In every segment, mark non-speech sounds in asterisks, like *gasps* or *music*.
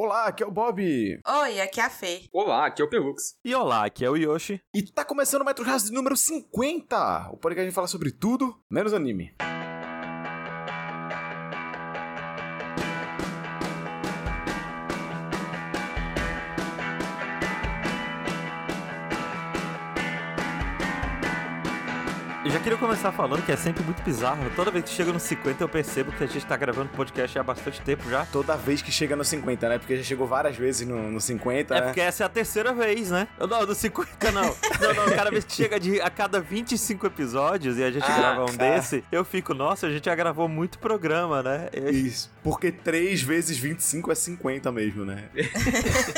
Olá, aqui é o Bob. Oi, aqui é a Fê. Olá, aqui é o Pelux. E olá, aqui é o Yoshi. E tá começando o Metro House número 50, o podcast que a gente fala sobre tudo, menos anime. Eu queria começar falando que é sempre muito bizarro. Toda vez que chega no 50 eu percebo que a gente tá gravando podcast há bastante tempo já. Toda vez que chega no 50, né? Porque já chegou várias vezes no, no 50, É né? porque essa é a terceira vez, né? Eu- Não, no 50 não. *laughs* Não, não, cada vez que chega de, a cada 25 episódios e a gente Ah, grava um cara. desse, eu fico, nossa, a gente já gravou muito programa, né? E- *laughs* Isso. Porque 3 vezes 25 é 50 mesmo, né?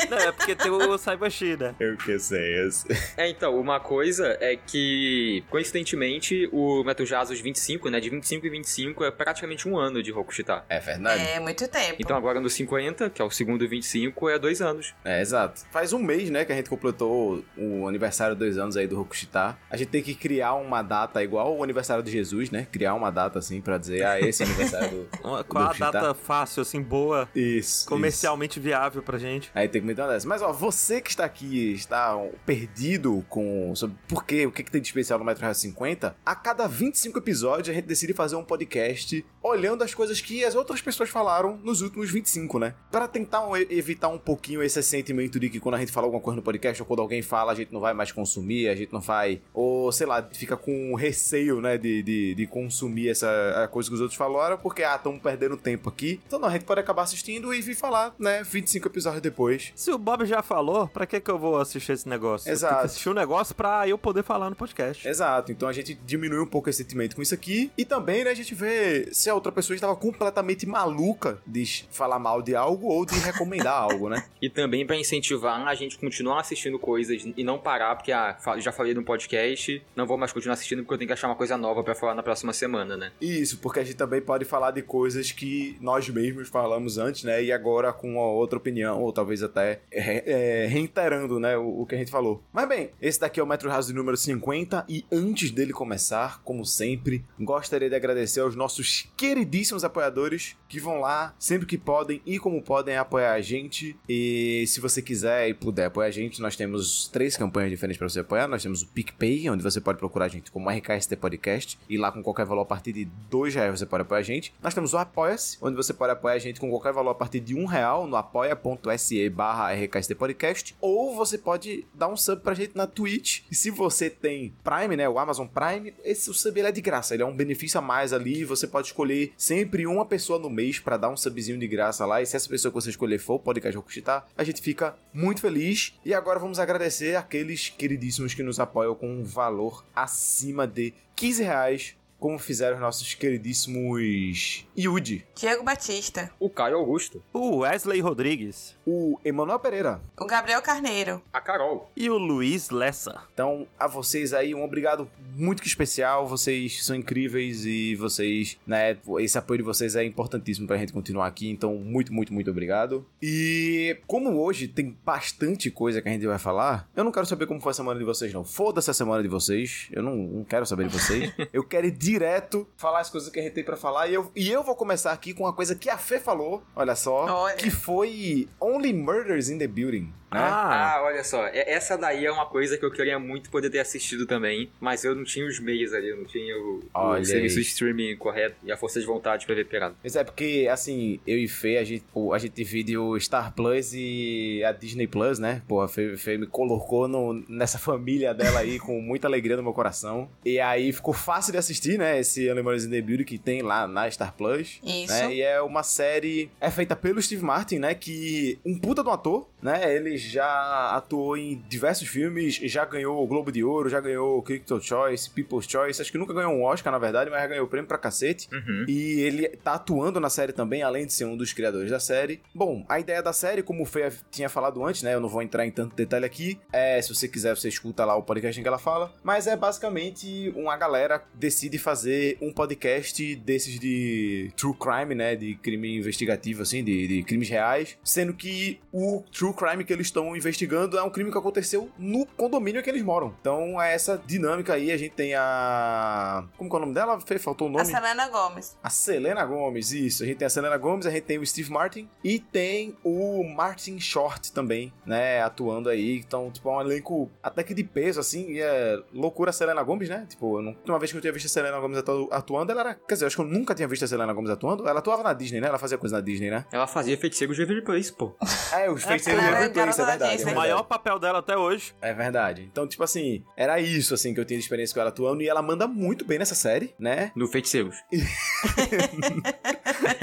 Não, é porque tem o Saibashi, né? Eu que sei. eu sei. É, então, uma coisa é que, coincidentemente, o Metal Jazz 25, né, de 25 e 25 é praticamente um ano de Rokushita. É verdade? É muito tempo. Então agora no 50, que é o segundo 25, é dois anos. É, exato. Faz um mês, né, que a gente completou o aniversário de dois anos aí do Rokushita. A gente tem que criar uma data igual o aniversário de Jesus, né? Criar uma data assim pra dizer, ah, esse é o aniversário do. *laughs* Uma- Qual a Rokushita. data fácil, assim, boa, Isso. comercialmente viável pra gente? Aí tem que meter uma dessa. Mas ó, você que está aqui, está perdido com. Sobre por quê, o que, que tem de especial no Metro House 50, a cada 25 episódios a gente decide fazer um podcast olhando as coisas que as outras pessoas falaram nos últimos 25, né? Para tentar evitar um pouquinho esse sentimento de que quando a gente fala alguma coisa no podcast ou quando alguém fala, a gente não vai mais consumir, a gente não vai. Ou sei lá, fica com receio, né? De, de, de consumir essa coisa que os outros falaram, porque, ah, estamos perdendo tempo aqui. Então não, a gente pode acabar assistindo e vir falar, né? 25 episódios depois. Se o Bob já falou, pra que que eu vou assistir esse negócio? Eu Exato. que assistir um negócio pra eu poder falar no podcast. Exato, então a gente diminui um pouco esse sentimento com isso aqui. E também, né, a gente vê se a outra pessoa estava completamente maluca de falar mal de algo ou de recomendar *laughs* algo, né? E também pra incentivar a gente continuar assistindo coisas e não parar, porque ah, já falei no podcast, não vou mais continuar assistindo porque eu tenho que achar uma coisa nova pra falar na próxima semana, né? Isso, porque a gente também pode falar de coisas que nós mesmos falamos antes, né? E agora com outra opinião, ou talvez até re- é, reiterando, né, o, o que a gente falou. Mas bem, esse daqui é o Metro House número 50, e antes dele começar, como sempre, gostaria de agradecer aos nossos queridíssimos apoiadores que vão lá sempre que podem e como podem apoiar a gente. E se você quiser e puder apoiar a gente, nós temos três campanhas diferentes para você apoiar. Nós temos o PicPay, onde você pode procurar a gente como RKST Podcast, e lá com qualquer valor a partir de dois reais você pode apoiar a gente. Nós temos o Apoia-se, onde você pode apoiar a gente com qualquer valor a partir de um real no apoia.se barra RKST Podcast, ou você pode dar um sub pra gente na Twitch. E se você tem Prime, né, o Amazon Prime, esse o sub ele é de graça, ele é um benefício a mais ali, você pode escolher sempre uma pessoa no mês pra dar um subzinho de graça lá, e se essa pessoa que você escolher for o podcast Rokushita, a gente fica muito feliz. E agora vamos agradecer aqueles queridíssimos que nos apoiam com um valor acima de 15 reais, como fizeram os nossos queridíssimos Yudi, Diego Batista. O Caio Augusto, O Wesley Rodrigues o Emanuel Pereira. O Gabriel Carneiro. a Carol, e o Luiz Lessa. Então, a vocês aí, um obrigado muito que especial. Vocês são incríveis e vocês, né, esse apoio de vocês é importantíssimo pra gente continuar aqui. Então, muito, muito, muito obrigado. E como hoje tem bastante coisa que a gente vai falar, eu não quero saber como foi a semana de vocês, não. Foda-se a semana de vocês. Eu não, não quero saber de vocês. *laughs* eu quero ir direto falar as coisas que a gente tem pra falar. E eu, e eu vou começar aqui com uma coisa que a Fê falou, olha só, Olha. que foi Only Murders in the Building. Né? Ah, Ah, olha só, é- essa daí é uma coisa que eu queria muito poder ter assistido também, mas eu não tinha os meios ali, eu não tinha o, o serviço de streaming correto e a força de vontade pra ver pirado. Mas é porque, assim, eu e Fê, a gente, pô, a gente divide o Star Plus e a Disney Plus, né? Pô, a Fê, Fê me colocou no- nessa *laughs* família dela aí com muita alegria no meu coração. E aí ficou fácil de assistir, né? Esse Animals in the Beauty que tem lá na Star Plus. Isso. Né? E é uma série. É feita pelo Steve Martin, né? Que. Um puta um ator, né? Ele já atuou em diversos filmes, já ganhou o Globo de Ouro, já ganhou o Critical Choice, People's Choice. Acho que nunca ganhou um Oscar, na verdade, mas já ganhou prêmio pra cacete. Uhum. E ele tá atuando na série também, além de ser um dos criadores da série. Bom, a ideia da série, como o Fê tinha falado antes, né? Eu não vou entrar em tanto detalhe aqui. É, se você quiser, você escuta lá o podcast em que ela fala. Mas é basicamente uma galera decide fazer um podcast desses de true crime, né? De crime investigativo, assim, de, de crimes reais. Sendo que o true o crime que eles estão investigando é um crime que aconteceu no condomínio que eles moram. Então é essa dinâmica aí. A gente tem a. Como que é o nome dela? Fê, faltou o A nome? Selena Gomes. A Selena Gomes, isso. A gente tem a Selena Gomes, a gente tem o Steve Martin e tem o Martin Short também, né? Atuando aí. Então, tipo, é um elenco até que de peso, assim. E é loucura a Selena Gomes, né? Tipo, eu não... uma vez que eu tinha visto a Selena Gomes atu- atuando, ela era. Quer dizer, eu acho que eu nunca tinha visto a Selena Gomes atuando. Ela atuava na Disney, né? Ela fazia coisa na Disney, né? Ela fazia feiticeiro de Waverly Place, pô. É, os feiticeiros ela de era Every Place, é garota da verdade. É. O verdade. maior papel dela até hoje. É verdade. Então, tipo assim, era isso, assim, que eu tinha de experiência com ela atuando. E ela manda muito bem nessa série, né? *laughs* No Feiticeiros. *laughs*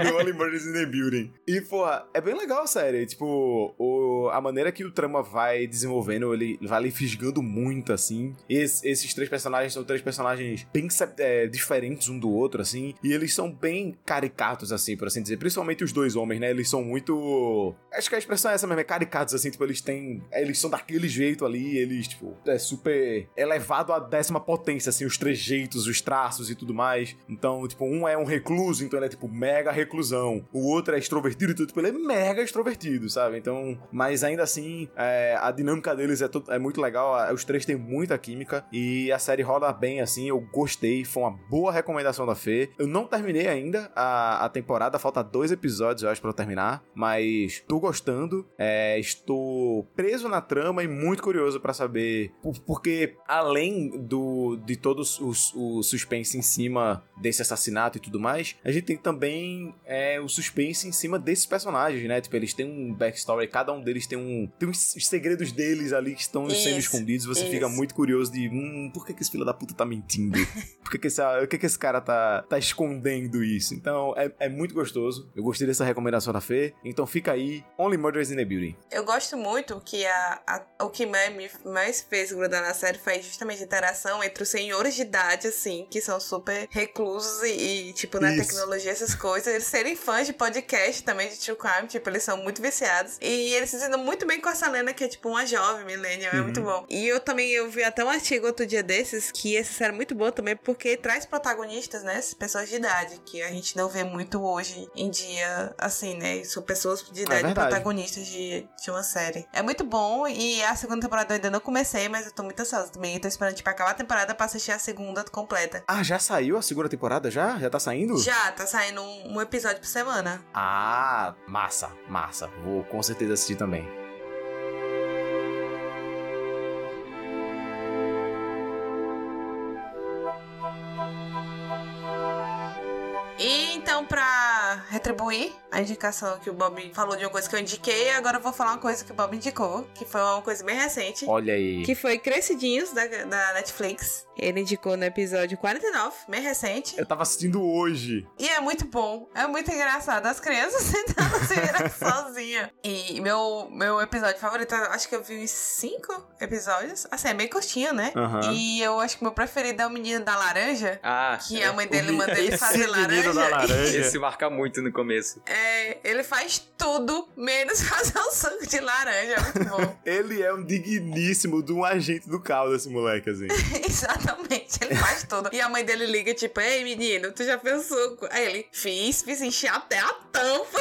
no Only Murders in the Building. E, porra, é bem legal a série. Tipo, o, a maneira que o trama vai desenvolvendo, ele vai lhe fisgando muito, assim. Es- esses três personagens são três personagens bem é, diferentes um do outro, assim. E eles são bem caricatos, assim, por assim dizer. Principalmente os dois homens, né? Eles são muito. Acho que a expressão é essa mesmo, é caricatos, assim. Tipo, eles têm. Eles são daquele jeito ali, eles, tipo, é super elevado à décima potência, assim, os trejeitos, os traços e tudo mais. Então, tipo, um é um recluso, então ele é, tipo, mega reclusão. O outro é extrovertido e tudo, tipo, ele é mega extrovertido, sabe? Então, mas ainda assim, é, a dinâmica deles é, to- é muito legal. Os três têm muita química e a série roda bem, assim. Eu gostei, foi uma boa recomendação da Fê. Eu não terminei ainda a, a temporada, falta dois episódios, eu acho, pra eu terminar. Mas tô gostando, é, estou preso na trama e muito curioso pra saber. por- Porque além do de todo os- o suspense em cima desse assassinato e tudo mais, a gente tem também é, o suspense em cima desses personagens, né? Tipo, eles têm um backstory, cada um deles tem um. Tem uns os segredos deles ali que estão sendo Isso, escondidos. Você isso. fica muito curioso de. Hum, por que, que esse filho da puta tá mentindo? *laughs* Por que, que, esse, o que, que esse cara tá, tá escondendo isso? Então, é, é muito gostoso. Eu gostei dessa recomendação da Fê. Então fica aí, Only Murders in the Building. Eu gosto muito que a, a- o que mais me mais fez grudar na série foi justamente a interação entre os senhores de idade, assim, que são super reclusos e, e, tipo, na Isso. tecnologia, essas coisas. Eles serem fãs de podcast também, de True Crime, tipo, eles são muito viciados. E eles se dão muito bem com a Selena, que é, tipo, uma jovem millennial, é Uhum. muito bom. E eu também, eu vi até um artigo outro dia desses, que essa série é muito boa também, porque traz protagonistas, né, pessoas de idade, que a gente não vê muito hoje em dia, assim, né, são pessoas de idade verdade. protagonistas de, de uma série. É muito bom e a segunda temporada eu ainda não comecei, mas eu tô muito ansiosa também. Eu tô esperando, tipo, acabar a temporada pra assistir a segunda completa. Ah, já saiu a segunda temporada? Já? Já tá saindo? Já, tá saindo um, um episódio por semana. Ah, massa, massa. Vou com certeza assistir também. Retribuir a indicação que o Bob falou de uma coisa que eu indiquei, agora eu vou falar uma coisa que o Bob indicou, que foi uma coisa bem recente. Olha aí. Que foi Crescidinhos, da, da Netflix. Ele indicou no episódio 49, bem recente. Eu tava assistindo hoje. E é muito bom, é muito engraçado. As crianças *laughs* tentando se virar sozinha. E meu, meu episódio favorito, eu acho que eu vi uns cinco episódios. Assim, é bem curtinho, né? Aham. E eu acho que meu preferido é o menino da laranja. Ah, Que a mãe dele manda ele fazer menino da laranja. laranja. esse marca muito no começo. É, ele faz tudo, menos *laughs* fazer um suco de laranja. É muito bom. *laughs* Ele é um digníssimo de um agente do caos, esse moleque, assim. *laughs* Exatamente, ele faz tudo. E a mãe dele liga, tipo, ei menino, tu já fez suco? Aí ele, fiz, fiz encher até a tampa.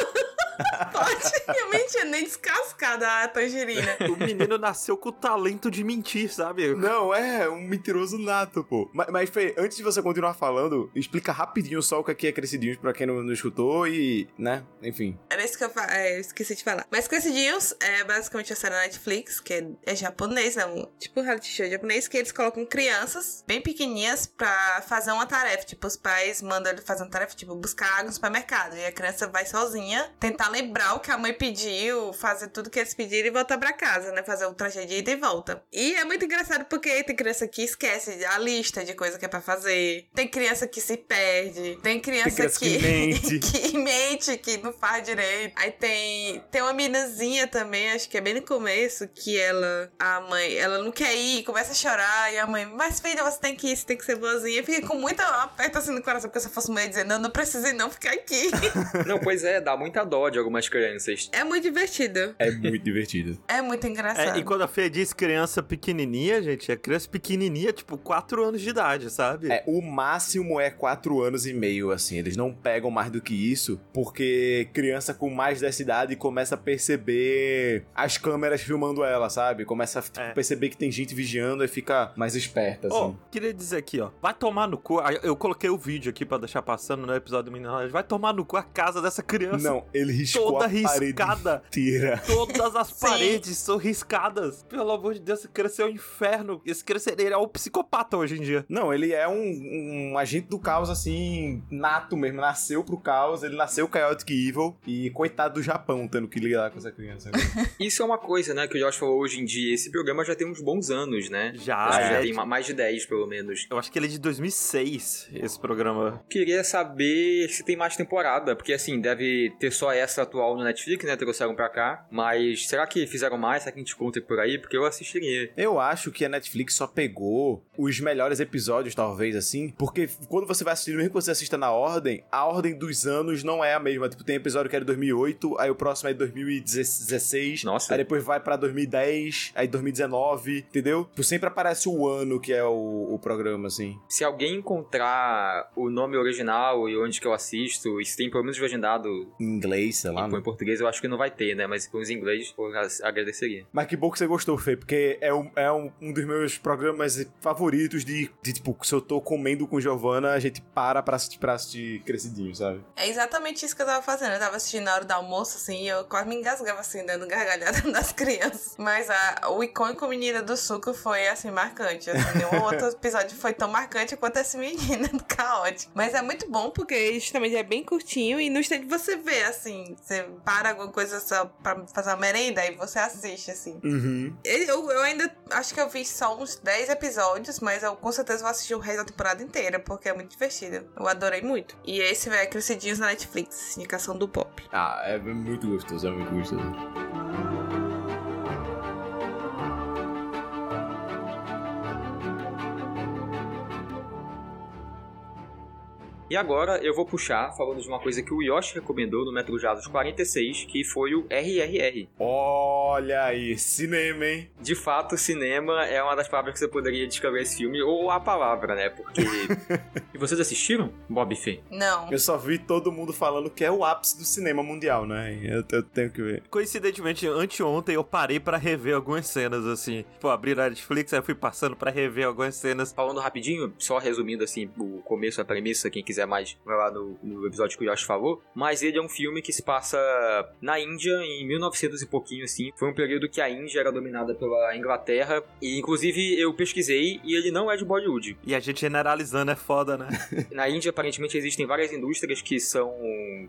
Pode. Eu nem tinha nem descascado a tangerina. O menino nasceu com o talento de mentir, sabe? Não, é um mentiroso nato, pô. Mas, mas Fê, antes de você continuar falando, explica rapidinho só o que aqui é Crescidinhos pra quem não, não escutou e, né, enfim. Era isso que eu, é, eu esqueci de falar. Mas Crescidinhos é basicamente a série da Netflix, que é, é japonês, né? Um, tipo um reality show japonês, que eles colocam crianças bem pequenininhas pra fazer uma tarefa. Tipo, os pais mandam ele fazer uma tarefa, tipo, buscar água no supermercado. E a criança vai sozinha tentar lembrar o que a mãe pediu, fazer tudo que eles pediram e voltar pra casa, né? Fazer o trajeto de ida e volta. E é muito engraçado porque tem criança que esquece a lista de coisa que é pra fazer. Tem criança que se perde. Tem criança, criança que *laughs* mente. que mente, que não faz direito. Aí tem, tem uma meninazinha também, acho que é bem no começo, que ela, a mãe, ela não quer ir, começa a chorar, e a mãe, mas filha, você tem que ir, você tem que ser boazinha. Fica com muita aperto assim no coração, porque se eu fosse mãe dizendo, não, não precisa ir não ficar aqui. *laughs* Não, pois é, dá muita dó de algumas crianças. é muito divertido. É muito divertido. É muito engraçado. É, e quando a Fê diz criança pequenininha, gente, é criança pequenininha, tipo, 4 anos de idade, sabe? É, o máximo é quatro anos e meio, assim. Eles não pegam mais do que isso. Isso, porque criança com mais dessa idade começa a perceber as câmeras filmando ela, sabe? Começa a tipo, É. perceber que tem gente vigiando e fica mais esperta, assim. Ó, queria dizer aqui, ó. Vai tomar no cu. Eu coloquei o vídeo aqui pra deixar passando no episódio do Menino Vai tomar no cu a casa dessa criança. Não, ele riscou Toda a parede riscada. inteira. Todas as *laughs* Sim. paredes são riscadas. Pelo amor de Deus, esse criança é um inferno. Esse criança ele é um psicopata hoje em dia. Não, ele é um, um agente do caos, assim, nato mesmo. Nasceu pro caos, ele nasceu Chaotic Evil. E coitado do Japão tendo que lidar com essa criança. *laughs* Isso é uma coisa, né, que o Josh falou hoje em dia. Esse programa já tem uns bons anos, né? Já, Acho que é. já tem ma- mais de 10, pelo menos. Eu acho que ele é de 2006, esse programa. Queria saber se tem mais temporada, porque assim, deve ter só essa atual no Netflix, né? Trouxeram pra cá. Mas será que fizeram mais? Será que a gente conta por aí? Porque eu assistiria. Eu acho que a Netflix só pegou os melhores episódios, talvez, assim, porque quando você vai assistir, mesmo que você assista na ordem, a ordem dos anos não é a mesma. Tipo, tem episódio que é de 2008, aí o próximo é de 2016, Nossa. aí depois vai pra 2010, aí 2019, entendeu? Tipo, sempre aparece o ano que é o, o programa, assim. Se alguém encontrar o nome original e onde que eu assisto, e se tem pelo menos legendado Em inglês, sei lá. em né? português, eu acho que não vai ter, né? Mas for em inglês, eu agradeceria. Mas que bom que você gostou, Fê, porque é, um, é um, um dos meus programas favoritos de, de, tipo, se eu tô comendo com Giovanna, a gente para pra assistir, pra assistir Crescidinho, sabe? É exatamente isso que eu tava fazendo. Eu tava assistindo na hora do almoço, assim, e eu quase me engasgava, assim, dando gargalhada *laughs* das crianças. Mas a, o icônico Menina do Suco foi, assim, marcante. Assim, *laughs* nenhum outro episódio foi tão marcante quanto esse Menina do Caótico. Mas é muito bom, porque justamente é bem curtinho e no instante você vê, assim, você para alguma coisa só pra fazer uma merenda e você assiste, assim. Uhum. Eu, eu ainda acho que eu vi só uns 10 episódios, mas eu com certeza vou assistir o resto da temporada inteira, porque é muito divertido. Eu adorei muito. E esse vai Crescidinhos na Netflix, indicação do pop. Ah, é muito gostoso, é muito gostoso. E agora eu vou puxar falando de uma coisa que o Yoshi recomendou no Metro Jados 46, que foi o RRR. Olha aí, cinema, hein? De fato, cinema é uma das palavras que você poderia descrever esse filme, ou a palavra, né? Porque. *laughs* e vocês assistiram, Bob Fê? Não. Eu só vi todo mundo falando que é o ápice do cinema mundial, né? Eu, eu tenho que ver. Coincidentemente, anteontem eu parei pra rever algumas cenas, assim. Pô, abri na Netflix, aí eu fui passando pra rever algumas cenas. Falando rapidinho, só resumindo assim o começo, a premissa, quem quiser mais vai lá no, no episódio que o Yoshi falou. Mas ele é um filme que se passa na Índia em 1900 e pouquinho, assim. Foi um período que a Índia era dominada pela Inglaterra. E inclusive eu pesquisei e ele não é de Bollywood. E a gente generalizando é foda, né? *laughs* Na Índia, aparentemente, existem várias indústrias que são.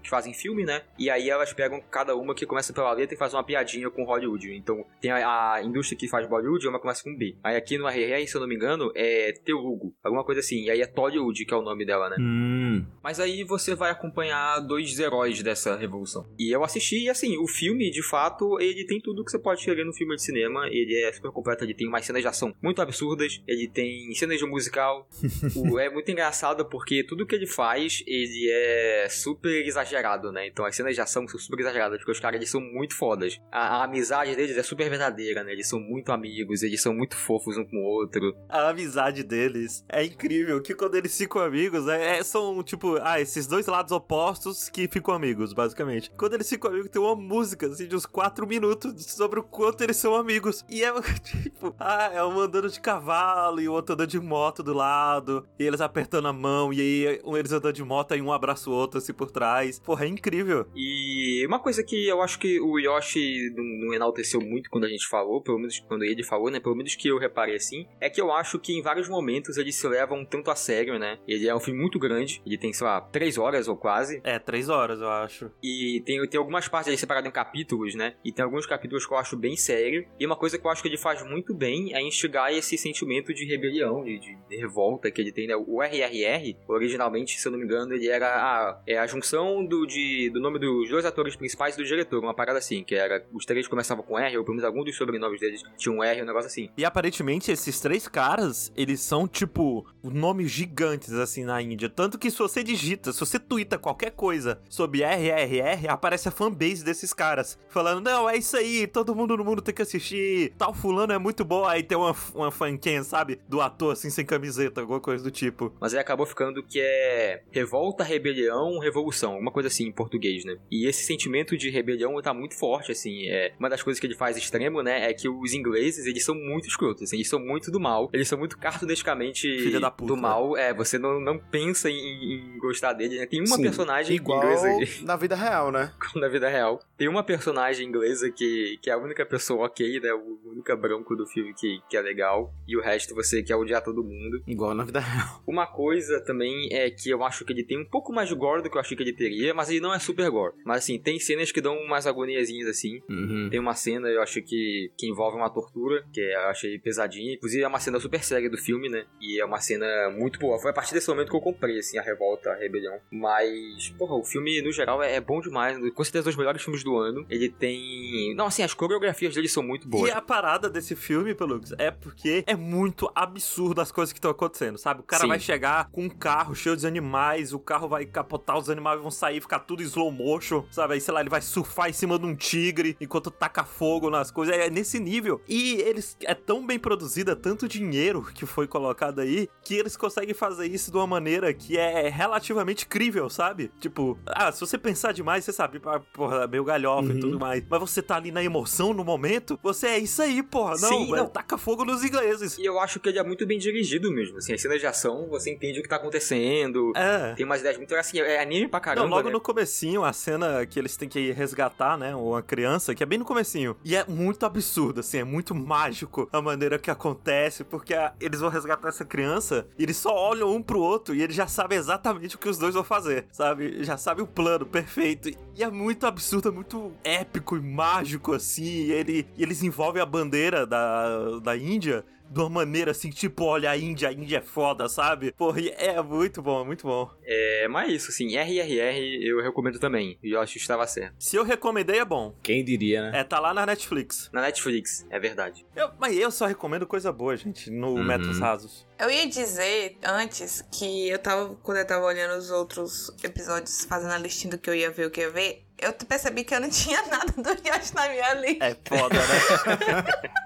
que fazem filme, né? E aí elas pegam cada uma que começa pela letra e faz uma piadinha com Hollywood. Então, tem a, a indústria que faz Bollywood, uma começa com B. Aí aqui no RR, se eu não me engano, é Telugu, alguma coisa assim. E aí é Tollywood, que é o nome dela, né? Hum. Mas aí você vai acompanhar dois heróis dessa revolução. E eu assisti, e assim, o filme, de fato, ele tem tudo que você pode querer no filme de cinema. Ele é super completo, ele tem umas cenas de ação muito absurdas, ele tem cenas de musical. *laughs* o, é muito engraçado porque tudo que ele faz, ele é super exagerado, né? Então as cenas de ação são super exageradas, porque os caras, eles são muito fodas. A, a amizade deles é super verdadeira, né? Eles são muito amigos, eles são muito fofos um com o outro. A amizade deles é incrível, que quando eles ficam amigos, é, é- são tipo, ah, esses dois lados opostos que ficam amigos, basicamente. Quando eles ficam amigos, tem uma música, assim, de uns quatro minutos sobre o quanto eles são amigos. E é *laughs* tipo, ah, é um andando de cavalo e o outro andando de moto do lado, e eles apertando a mão, e aí um eles andando de moto e um abraça o outro assim por trás. Porra, é incrível. E uma coisa que eu acho que o Yoshi não, não enalteceu muito quando a gente falou, pelo menos quando ele falou, né? Pelo menos que eu reparei assim, é que eu acho que em vários momentos eles se levam tanto a sério, né? Ele é um filme muito grande, ele tem, sei lá, três horas ou quase, É, três horas, eu acho. e tem, tem algumas partes ali separadas em capítulos, né? E tem alguns capítulos que eu acho bem sério. E uma coisa que eu acho que ele faz muito bem é instigar esse sentimento de rebelião, de, de- de revolta que ele tem, né? O RRR, originalmente, se eu não me engano, ele era a, é a junção do, de, do nome dos dois atores principais e do diretor, uma parada assim, que era os três começavam com R, ou pelo menos algum dos sobrenomes deles tinha um R, um negócio assim. E aparentemente esses três caras, eles são tipo nomes gigantes assim na Índia. Tanto que que se você digita, se você twitta qualquer coisa sobre RRR, aparece a fanbase desses caras. Falando, não, é isso aí, todo mundo no mundo tem que assistir. Tal fulano é muito bom. Aí tem uma, uma fanquinha, sabe? Do ator, assim, sem camiseta, alguma coisa do tipo. Mas aí acabou ficando que é revolta, rebelião, revolução. Uma coisa assim em português, né? E esse sentimento de rebelião tá muito forte, assim. É, uma das coisas que ele faz extremo, né? É que os ingleses, eles são muito escrotos, assim, eles são muito do mal. Eles são muito cartunescamente Filha da puta, do mal. É, você não, não pensa em, em gostar dele, né? Tem uma Sim, personagem igual inglesa na vida real, né? *laughs* na vida real. Tem uma personagem inglesa que, que é a única pessoa ok, né? O único branco do filme que, que é legal. E o resto você quer odiar todo mundo. Igual na vida real. *laughs* Uma coisa também é que eu acho que ele tem um pouco mais de gore do que eu achei que ele teria, mas ele não é super gore. Mas assim, tem cenas que dão umas agoniazinhas assim. Uhum. Tem uma cena, eu acho que, que envolve uma tortura, que eu achei pesadinha. Inclusive, é uma cena super séria do filme, né? E é uma cena muito boa. Foi a partir desse momento que eu comprei, assim, a revolta, a rebelião. Mas, porra, o filme, no geral, é, é bom demais. Com certeza, um dos melhores filmes do ano. Ele tem. Não, assim, as coreografias dele são muito boas. E a parada desse filme, Pelux, é porque é muito absurdo as coisas que estão acontecendo, sabe? O cara Sim. vai chegar com um carro cheio de animais, o carro vai capotar, os animais vão sair, ficar tudo slow motion, sabe? Aí, sei lá, ele vai surfar em cima de um tigre enquanto taca fogo nas coisas. É nesse nível. E eles é tão bem produzido, é tanto dinheiro que foi colocado aí, que eles conseguem fazer isso de uma maneira que é relativamente crível, sabe? Tipo, ah, se você pensar demais, você sabe, ah, porra, meio galhofa e Uhum. tudo mais. Mas você tá ali na emoção no momento, você é isso aí, porra. Não, Sim, velho, não. taca fogo nos ingleses. E eu acho que ele é muito bem dirigido mesmo. Assim, as cenas de ação, você entende o que tá acontecendo. É. Tem umas ideias muito. Assim, é anime pra caramba. Não, logo né? no comecinho, a cena que eles têm que resgatar, né, uma criança, que é bem no comecinho. E é muito absurdo, assim, é muito mágico a maneira que acontece, porque a- eles vão resgatar essa criança e eles só olham um pro outro e eles já sabem exatamente o que os dois vão fazer, sabe? Já sabe o plano perfeito. E é muito absurdo, é muito épico e mágico, assim. E, ele, e eles envolvem a bandeira da, da Índia de uma maneira assim, tipo, olha a Índia, a Índia é foda, sabe? Porra, é muito bom, é muito bom. É, mas é isso, assim, RRR eu recomendo também. E eu acho que estava certo. Se eu recomendei, é bom. Quem diria, né? É, tá lá na Netflix. Na Netflix, é verdade. Eu- mas eu só recomendo coisa boa, gente, no Uhum. Metros Rasos. Eu ia dizer antes que eu tava, quando eu tava olhando os outros episódios, fazendo a listinha do que eu ia ver, o que eu ia ver, eu percebi que eu não tinha *laughs* nada do Yoshi na minha lista. É foda, né?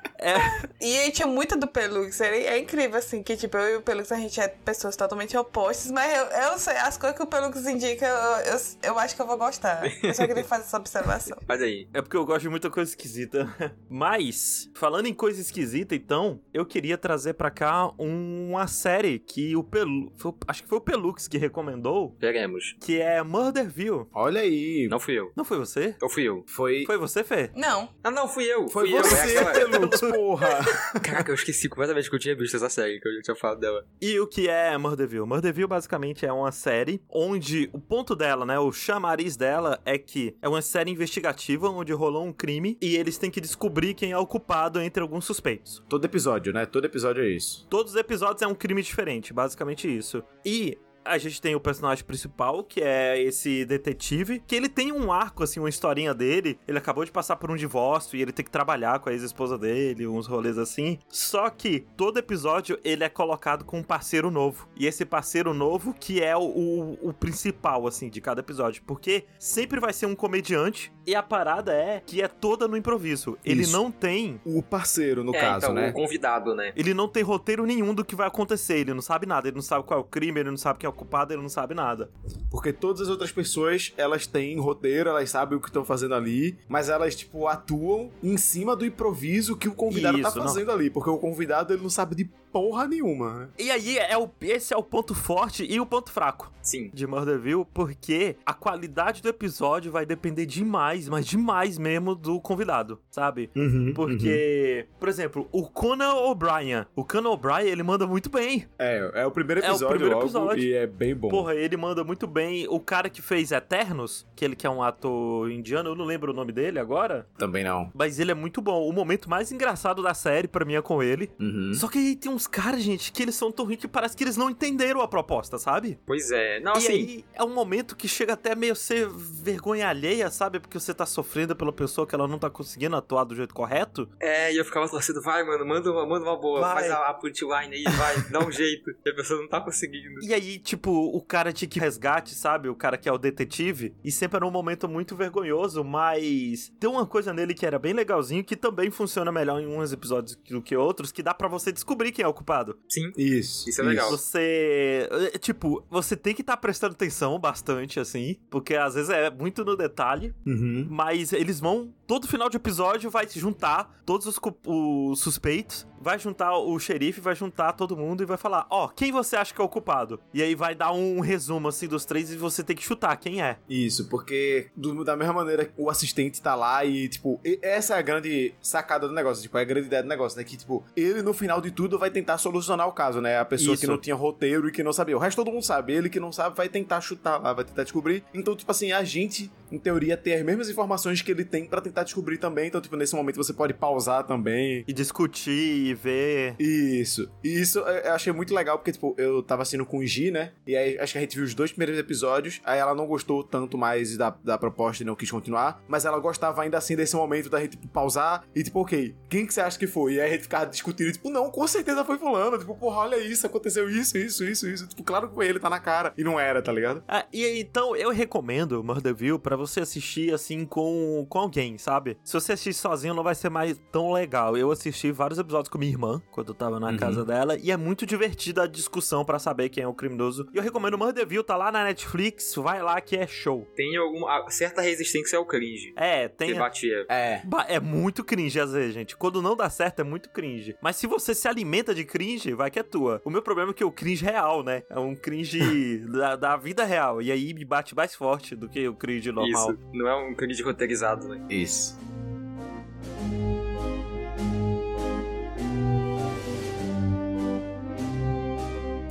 *laughs* é, E aí tinha muito do Pelux. Ele- É incrível, assim, que tipo, eu e o Pelux a gente é pessoas totalmente opostas, mas eu, eu sei, as coisas que o Pelux indica, eu, eu, eu acho que eu vou gostar. Eu só queria fazer essa observação. *laughs* Faz aí. é porque eu gosto de muita coisa esquisita. *laughs* Mas, falando em coisa esquisita, então, eu queria trazer pra cá uma série que o Pelu... foi o- acho que foi o Pelux que recomendou, Veremos. que é Murderville. Olha aí. Não fui eu. Não foi você? Ou fui eu? Foi, Foi você, Fê? Não. Ah, não, fui eu. foi fui eu. você, É aquela- Pelux, porra. *laughs* Caraca, eu esqueci completamente que eu tinha visto essa série, que eu já tinha falado dela. E o que é Murderville? Murderville basicamente é uma série onde o ponto dela, né, o chamariz dela é que é uma série investigativa onde rolou um crime e eles têm que descobrir quem é o culpado entre alguns suspeitos. Todo episódio, né? Todo episódio é isso. Todos os episódios é um crime diferente, basicamente isso. E a gente tem o personagem principal, que é esse detetive, que ele tem um arco, assim, uma historinha dele. Ele acabou de passar por um divórcio e ele tem que trabalhar com a ex-esposa dele, uns rolês assim. Só que todo episódio ele é colocado com um parceiro novo. E esse parceiro novo que é o, o, o principal, assim, de cada episódio. Porque sempre vai ser um comediante e a parada é que é toda no improviso. Ele Isso. não tem O parceiro, no é, caso, então, né? o convidado, né? ele não tem roteiro nenhum do que vai acontecer, ele não sabe nada, ele não sabe qual é o crime, ele não sabe quem é o culpado, ele não sabe nada. Porque todas as outras pessoas, elas têm roteiro, elas sabem o que estão fazendo ali, mas elas, tipo, atuam em cima do improviso que o convidado tá Isso, não. fazendo ali. Porque o convidado, ele não sabe de porra nenhuma. né? E aí, é o, esse é o ponto forte e o ponto fraco Sim. de Murderville, porque a qualidade do episódio vai depender demais, mas demais mesmo do convidado, sabe? Porque, por exemplo, o Conan O'Brien. O Conan O'Brien, ele manda muito bem. É, é o primeiro É o episódio primeiro logo episódio. e é bem bom. Porra, ele manda muito bem. O cara que fez Eternos, que ele que é um ator indiano, eu não lembro o nome dele agora, Também não. mas ele é muito bom. O momento mais engraçado da série, pra mim, é com ele. Uhum. Só que aí tem uns uns caras, gente, que eles são tão ruins que parece que eles não entenderam a proposta, sabe? Pois é. Não, e assim, aí é um momento que chega até meio ser vergonha alheia, sabe? Porque você tá sofrendo pela pessoa que ela não tá conseguindo atuar do jeito correto. é, e eu ficava torcendo, vai, mano, manda uma, manda uma boa, Vai. faz a, a punchline aí, vai, dá um jeito. E a pessoa não tá conseguindo. E aí, tipo, o cara tinha que resgate, sabe? O cara que é o detetive. E sempre era um momento muito vergonhoso, mas tem uma coisa nele que era bem legalzinho, que também funciona melhor em uns episódios do que outros, que dá pra você descobrir quem é o culpado. Sim. Isso. Isso é legal. Você. é, Tipo, você tem que estar prestando atenção bastante, assim, porque às vezes é muito no detalhe, Uhum. mas eles vão. Todo final de episódio vai se juntar todos os, os suspeitos, vai juntar o xerife, vai juntar todo mundo e vai falar: Ó, quem você acha que é o culpado? E aí vai dar um resumo, assim, dos três e você tem que chutar quem é. Isso, porque do- da mesma maneira o assistente tá lá e, tipo, e- essa é a grande sacada do negócio, tipo, é a grande ideia do negócio, né? Que, tipo, ele no final de tudo vai tentar solucionar o caso, né? A pessoa que Isso. não tinha roteiro e que não sabia. O resto todo mundo sabe, ele que não sabe vai tentar chutar lá, vai tentar descobrir. Então, tipo assim, a gente, em teoria, tem as mesmas informações que ele tem pra tentar descobrir também. Então, tipo, nesse momento você pode pausar também. E discutir e ver. Isso. E isso eu eu achei muito legal, porque, tipo, eu tava assistindo com o Gi, né? E aí acho que a gente viu os dois primeiros episódios. Aí ela não gostou tanto mais da, da proposta e não quis continuar. Mas ela gostava ainda assim desse momento da gente, tipo, pausar e, tipo, ok, quem que você acha que foi? E aí a gente ficava discutindo, tipo, não, com certeza foi fulano. Tipo, porra, olha isso, aconteceu isso, isso, isso, isso. Tipo, claro que foi ele, tá na cara. E não era, tá ligado? Ah, e então eu recomendo Murderville pra você assistir assim com, com alguém, sabe? Se você assistir sozinho não vai ser mais tão legal. Eu assisti vários episódios com minha irmã quando eu tava na Uhum. casa dela e é muito divertida a discussão pra saber quem é o criminoso. E eu recomendo Murderville, tá lá na Netflix, vai lá que é show. Tem alguma certa resistência ao cringe. É, tem Que batia. É. É muito cringe às vezes, gente. Quando não dá certo, é muito cringe. Mas se você se alimenta de cringe, vai que é tua. O meu problema é que é o cringe real, né? É um cringe *laughs* da, da vida real. E aí me bate mais forte do que o cringe normal. Isso. Não é um cringe roteirizado, né? Isso.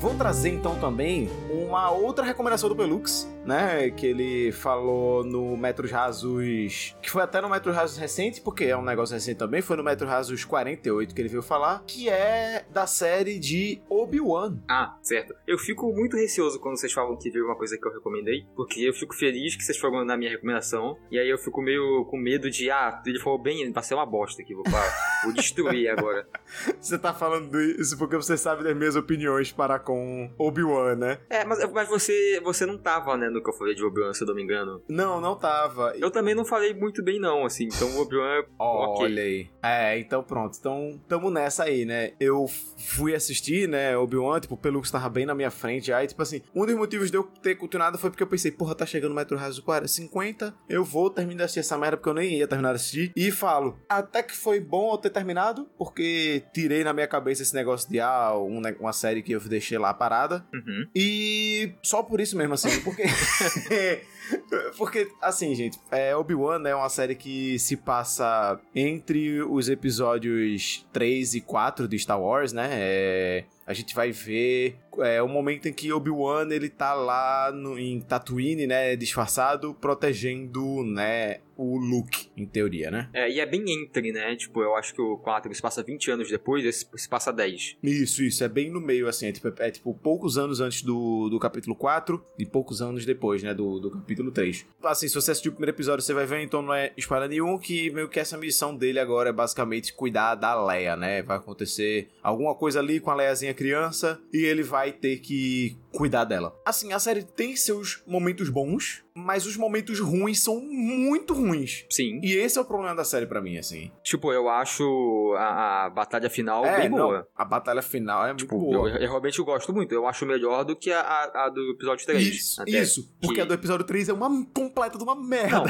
Vou trazer então também uma outra recomendação do Pelux, né? Que ele falou no Metros Rasos. Que foi até no Metros Rasos recente, porque é um negócio recente também. Foi no Metros Rasos 48 que ele veio falar. Que é da série de Obi-Wan. Ah, certo. Eu fico muito receoso quando vocês falam que viu uma coisa que eu recomendei, porque eu fico feliz que vocês foram na minha recomendação, e aí eu fico meio com medo de, ah, ele falou bem, vai ser uma bosta aqui, vou, vou destruir agora. *laughs* Você tá falando isso porque você sabe das minhas opiniões para com Obi-Wan, né? É, mas, mas você, você não tava, né, no que eu falei de Obi-Wan, se eu não me engano. Não, não tava. Eu também não falei muito bem, não, assim, então o Obi-Wan é. Olha aí. É, então pronto. Então, tamo nessa aí, né? Eu fui assistir, né, Obi-Wan, tipo, o Pelux tava bem na minha frente. Aí, tipo assim, um dos motivos de eu ter continuado foi porque eu pensei, porra, tá chegando o Metro Raso 40, 50, eu vou terminar de assistir essa merda porque eu nem ia terminar de assistir. E falo, até que foi bom eu ter terminado, porque tirei na minha cabeça esse negócio de, ah, um uma série que eu deixei lá parada. Uhum. E só por isso mesmo, assim, porque. *laughs* porque, assim, gente, é, Obi-Wan é uma série que se passa entre os episódios 3 e 4 de Star Wars, né? É, a gente vai ver é, o momento em que Obi-Wan ele tá lá no, em Tatooine, né? Disfarçado, protegendo, né? O Luke, em teoria, né? É, e é bem entre, né? Tipo, eu acho que o 4 se passa 20 anos depois, esse se passa 10. Isso, isso, é bem no meio, assim, é tipo, é, tipo, poucos anos antes do, do capítulo 4 e poucos anos depois, né, do, do capítulo 3. Assim, se você assistir o primeiro episódio, você vai ver, então não é spoiler nenhum, que meio que essa missão dele agora é basicamente cuidar da Leia, né, vai acontecer alguma coisa ali com a Leiazinha criança e ele vai ter que cuidar dela. Assim, a série tem seus momentos bons, mas os momentos ruins são muito ruins. Sim. E esse é o problema da série pra mim, assim. Tipo, eu acho a, a batalha final é, bem não, boa. a batalha final é muito Tipo, boa. eu, eu realmente gosto muito. Eu acho melhor do que a, a- a do episódio 3. Isso, até. isso. Porque que- a do episódio 3 é uma completa de uma merda.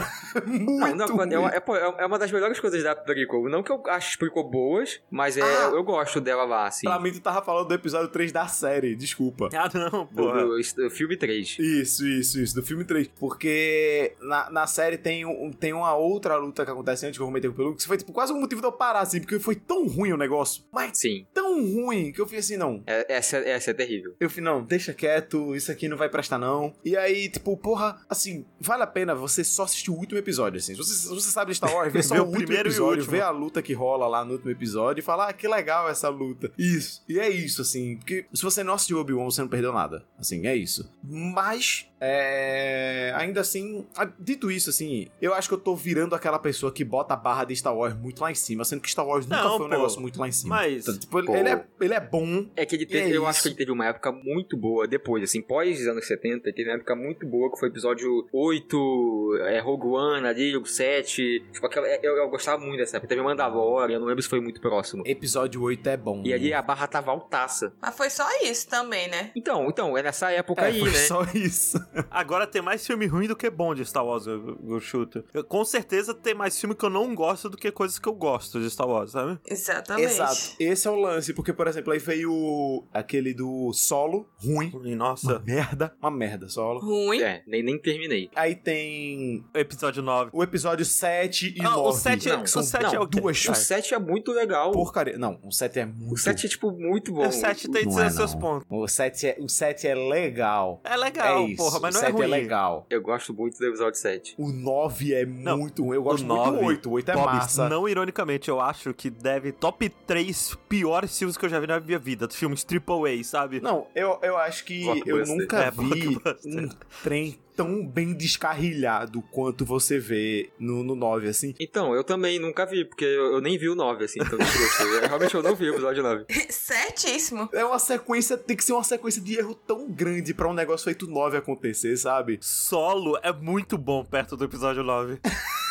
Muito *laughs* Não, não, é, ruim. é, é é uma das melhores coisas da prequel. Não que eu ache as prequel boas, mas é, Ah. eu gosto dela lá, assim. Pra mim, tu tava falando do episódio 3 da série, desculpa. Ah, não, porra. do, do filme 3. Isso, isso, isso, do filme 3. Porque na, na série tem, um, tem uma outra luta que acontece antes que eu comentei com o Peluco, que foi tipo, quase um motivo de eu parar, assim, porque foi tão ruim o negócio. Mas Sim. tão ruim que eu fiz assim, não. É- essa, essa é terrível. Eu falei, não, deixa quieto, isso aqui não vai prestar, não. E aí, tipo, porra, assim, vale a pena você só assistir o último episódio, assim. Você, você sabe de Star Wars, vê *laughs* só o o último primeiro episódio, vê a luta que rola lá no último episódio e fala, ah, que legal essa luta. Isso. E é isso, assim, porque se você não assistiu Obi-Wan, você não perdeu nada. Assim, é isso. Mas, é... ainda assim, dito isso, assim, eu acho que eu tô virando aquela pessoa que bota a barra de Star Wars muito lá em cima, sendo que Star Wars nunca Não, foi um pô. negócio muito lá em cima. Mas, Então, tipo, ele- pô. ele, é, ele é bom, É que ele teve, É eu acho isso. que ele teve uma época muito boa depois, assim, pós os anos 70, ele teve uma época muito boa, que foi o episódio 8, é, Rogue One ali, o 7, tipo, aquela, eu, eu gostava muito dessa época, teve Mandalorian, não lembro se foi muito próximo. episódio 8 é bom. E ali a barra tava altaça. Mas foi só isso também, né? Então, então, é nessa época é, aí, foi né? só isso. *laughs* Agora tem mais filme ruim do que bom de Star Wars, eu, eu chuto. Eu- com certeza tem mais filme que eu não gosto do que coisas que eu gosto de Star Wars, sabe? Exatamente. Exato. Esse é o lance, porque, por exemplo, aí veio aquele do solo, ruim. E Uma nossa, merda. Uma merda, solo. Ruim. É, nem, nem terminei. Aí tem episódio 9. o episódio 7 e Ah, 9. o 7 é- Não, o são 7 é o quê? duas O 7 é muito legal. porcaria. Não, o 7 é muito... O 7 é, tipo, muito bom. O 7 tem Não é, seus não. pontos. O 7 é, o 7 é legal. É legal, é isso. porra, mas o não é 7 ruim. é legal. Eu gosto muito do episódio 7. O 9 é Não, muito ruim. Eu gosto o muito do 9, 8. O 8 é Bob, massa. não ironicamente, eu acho que deve top 3 piores filmes que eu já vi na minha vida. Filmes triple A, sabe? Não, eu, eu acho que eu Blockbuster. nunca É, vi um trem tão bem descarrilhado quanto você vê no, no 9, assim. Então, eu também nunca vi, porque eu, eu nem vi o 9, assim, então eu realmente eu não vi o episódio 9. *laughs* Certíssimo. É uma sequência, tem que ser uma sequência de erro tão grande pra um negócio feito 9 acontecer, sabe? Solo é muito bom perto do episódio 9.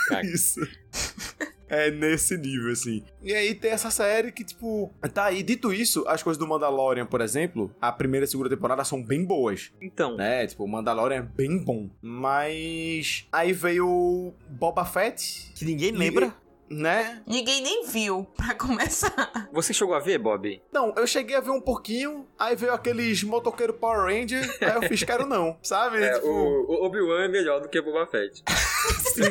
Caraca. *laughs* Isso. *laughs* É nesse nível, assim. E aí tem essa série que, tipo, tá aí. Dito isso, as coisas do Mandalorian, por exemplo, a primeira e a segunda temporada são bem boas, Então, né? Tipo, o Mandalorian é bem bom. Mas aí veio Boba Fett, Que ninguém E- lembra. Né? Ninguém nem viu, *laughs* pra começar. você chegou a ver, Bob? Não, eu cheguei a ver um pouquinho, aí veio aqueles motoqueiro Power Ranger, aí eu fiz quero não, sabe? É, tipo, o, o Obi-Wan é melhor do que o Boba Fett. *laughs* sim,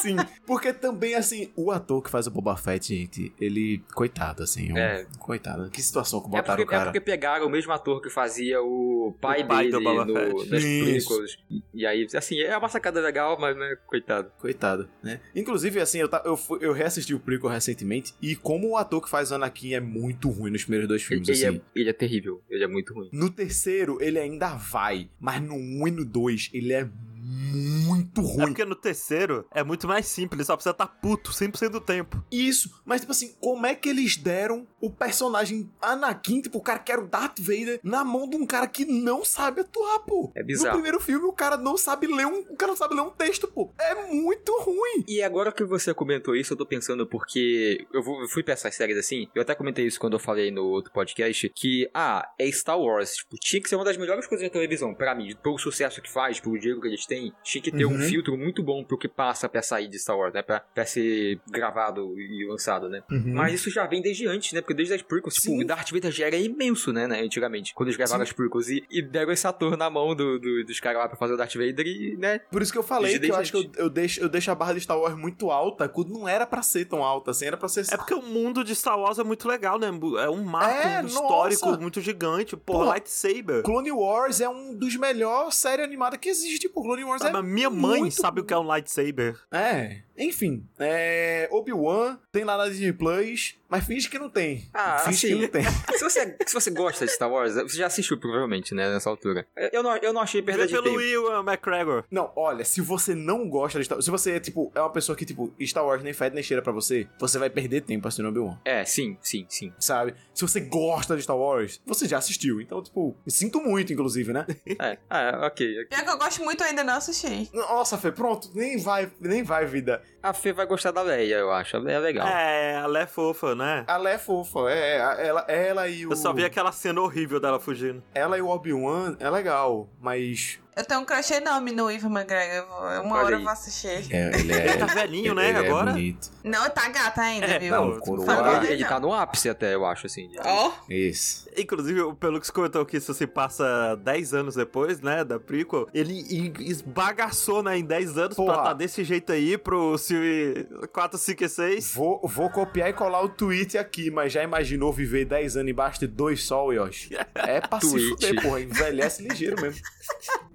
sim. Porque também, assim, o ator que faz o Boba Fett, gente, ele, coitado, assim, um- É. coitado. Que situação que É botaram porque, o cara. é porque pegaram o mesmo ator que fazia o pai, O pai dele do Boba no, Fett. prequels. E, aí, assim, é uma sacada legal, mas, né, coitado. Coitado, né? Inclusive, assim, eu, ta- eu, fui- eu reassisti o prequel recentemente e como o ator que faz o Anakin é muito ruim nos primeiros dois filmes, Ele, assim. é, ele é terrível, ele é muito ruim. No terceiro, ele ainda vai, mas no 1 e no 2, ele é muito É ruim. porque no terceiro é muito mais simples, só precisa estar puto 100% do tempo. Isso, mas tipo assim, como é que eles deram o personagem Anakin, tipo, o cara que era o Darth Vader, na mão de um cara que não sabe atuar, pô? É No bizarro. primeiro filme, o cara não sabe ler um, o cara não sabe ler um texto, pô. É muito ruim. E agora que você comentou isso, eu tô pensando porque eu, vou- eu fui pra essas séries assim, eu até comentei isso quando eu falei no outro podcast, que, ah, é Star Wars, tipo, tinha que ser uma das melhores coisas da televisão, pra mim, pelo sucesso que faz, pelo dinheiro que eles têm, tinha que ter um Uhum. filtro muito bom pro que passa pra sair de Star Wars, né, pra, pra ser gravado e lançado, né. Mas isso já vem desde antes, né? Porque desde as prequels, tipo, o Darth Vader já era imenso, né, né antigamente, quando eles gravaram Sim. as prequels. E, e deram esse ator na mão do, do- dos caras lá pra fazer o Darth Vader e, né, Por isso que eu falei Desde que eu acho que eu, eu, deixo, eu deixo a barra de Star Wars muito alta, quando não era pra ser tão alta assim, era pra ser... É porque o mundo de Star Wars é muito legal, né? É um marco É, histórico nossa. muito gigante. Porra, Porra. lightsaber. Clone Wars é um dos melhores séries animadas que existe, pô. Clone Wars Ah, é mas minha mãe muito sabe o que é um lightsaber. É, enfim, é, Obi-Wan tem lá na Disney Plus, mas finge que não tem. Ah, finge assim, que não tem. *laughs* se, você, se você gosta de Star Wars, você já assistiu provavelmente, né, nessa altura. Eu não, eu não achei perda Vê de pelo tempo. Will McGregor. Não, olha, se você não gosta de Star Wars, se você é tipo, é uma pessoa que tipo, Star Wars nem fede nem cheira pra você, você vai perder tempo assistindo Obi-Wan. É, sim, sim, sim. Sabe? Se você gosta de Star Wars, você já assistiu. Então, tipo, me sinto muito, inclusive, né? *laughs* É, ah, ok. Pior que eu gosto muito, ainda não assisti. Nossa, Fê, pronto, nem vai, nem vai, vida. A Fê vai gostar da Leia, eu acho. A Leia é legal. É, ela é fofa, né? Ela é fofa, é, é, ela, ela e o. Eu só vi aquela cena horrível dela fugindo. Ela e o Obi-Wan é legal, mas Eu tenho um crush enorme no Ivan McGregor. Uma Olha hora eu aí. vou assistir. É, ele é. Ele tá velhinho, né, ele agora? É bonito. Não, tá gata ainda, É, viu? não, coroa. Ele, ele não. tá no ápice até, eu acho, assim. Ó, Isso. Inclusive, o Pelux comentou que isso se passa 10 anos depois, né, da prequel. Ele esbagaçou, né, em 10 anos Porra. pra tá desse jeito aí pro filme 4, 5 e 6. Vou, vou copiar e colar o tweet aqui, mas já imaginou viver 10 anos embaixo de dois sol, Yoshi? *laughs* É pra se fuder, porra. Envelhece ligeiro mesmo.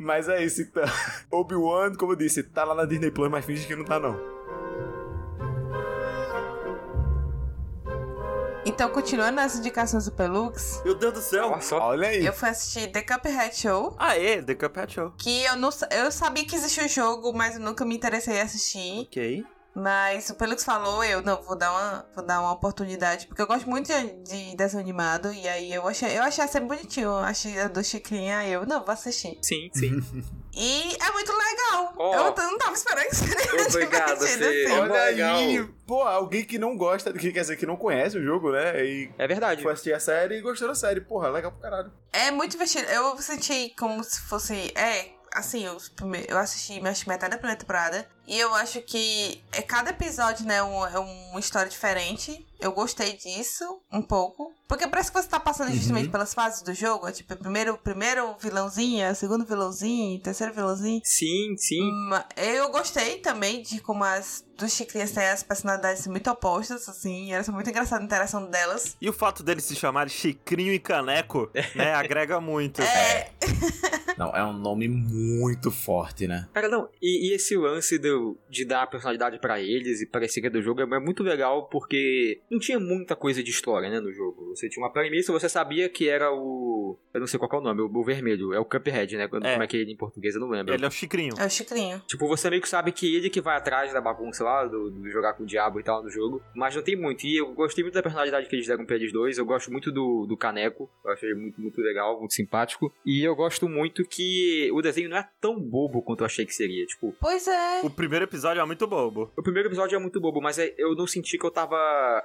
Mas é isso, então. *laughs* Obi-Wan, como eu disse, tá lá na Disney Plus, mas finge que não tá, não. então continuando nas indicações do Pelux, Meu Deus do céu. Olha só. Olha aí. eu fui assistir The Cuphead Show. Ah, é, The Cuphead Show. Que eu não eu sabia que existia o jogo, mas eu nunca me interessei em assistir. Ok. Mas o Pelux falou, eu não, vou dar uma, vou dar uma oportunidade, porque eu gosto muito de, de desenho animado, e aí eu achei, eu achei a série bonitinho, achei a do Chicrinha, aí eu, não, vou assistir. Sim, sim. *laughs* E é muito legal. Ó. eu não tava esperando que seria Obrigado, assim. Olha legal. aí. Pô, alguém que não gosta, que quer dizer, que não conhece o jogo, né? E É verdade. foi assistir a série e gostou da série. Porra, legal pro caralho. É muito divertido. Eu senti como se fosse. É, assim, prime- eu assisti acho metade da primeira temporada. E eu acho que é cada episódio, né, um- é uma história diferente. Eu gostei disso um pouco. Porque parece que você tá passando justamente pelas fases do jogo. É, tipo, primeiro, primeiro vilãozinho, segundo vilãozinho, terceiro vilãozinho. Sim, sim. Eu gostei também de como as dos chicrinhas têm as personalidades muito opostas, assim. Era muito engraçada a interação delas. E o fato deles se chamarem Chicrinho e Caneco, *laughs* né, agrega muito. É, *laughs* Não, é um nome muito forte, né? Cara, não, e, e esse lance do, de dar personalidade pra eles e parecer que é do jogo é, é muito legal porque não tinha muita coisa de história, né, no jogo. Você tinha uma premissa, você sabia que era o... Eu não sei qual que é o nome, o, o vermelho, é o Cuphead, né? Quando- É. Como é que é ele em português, eu não lembro. Ele é o Chicrinho. é o chicrinho. Tipo, você meio que sabe que ele que vai atrás da bagunça lá, do, do jogar com o diabo e tal no jogo. Mas não tem muito. E eu gostei muito da personalidade que eles deram pra eles dois. Eu gosto muito do, do Caneco. Eu achei muito, muito legal, muito simpático. E eu gosto muito que o desenho não é tão bobo quanto eu achei que seria. Tipo, Pois é. O primeiro episódio é muito bobo. o primeiro episódio é muito bobo, mas é- eu não senti que eu tava.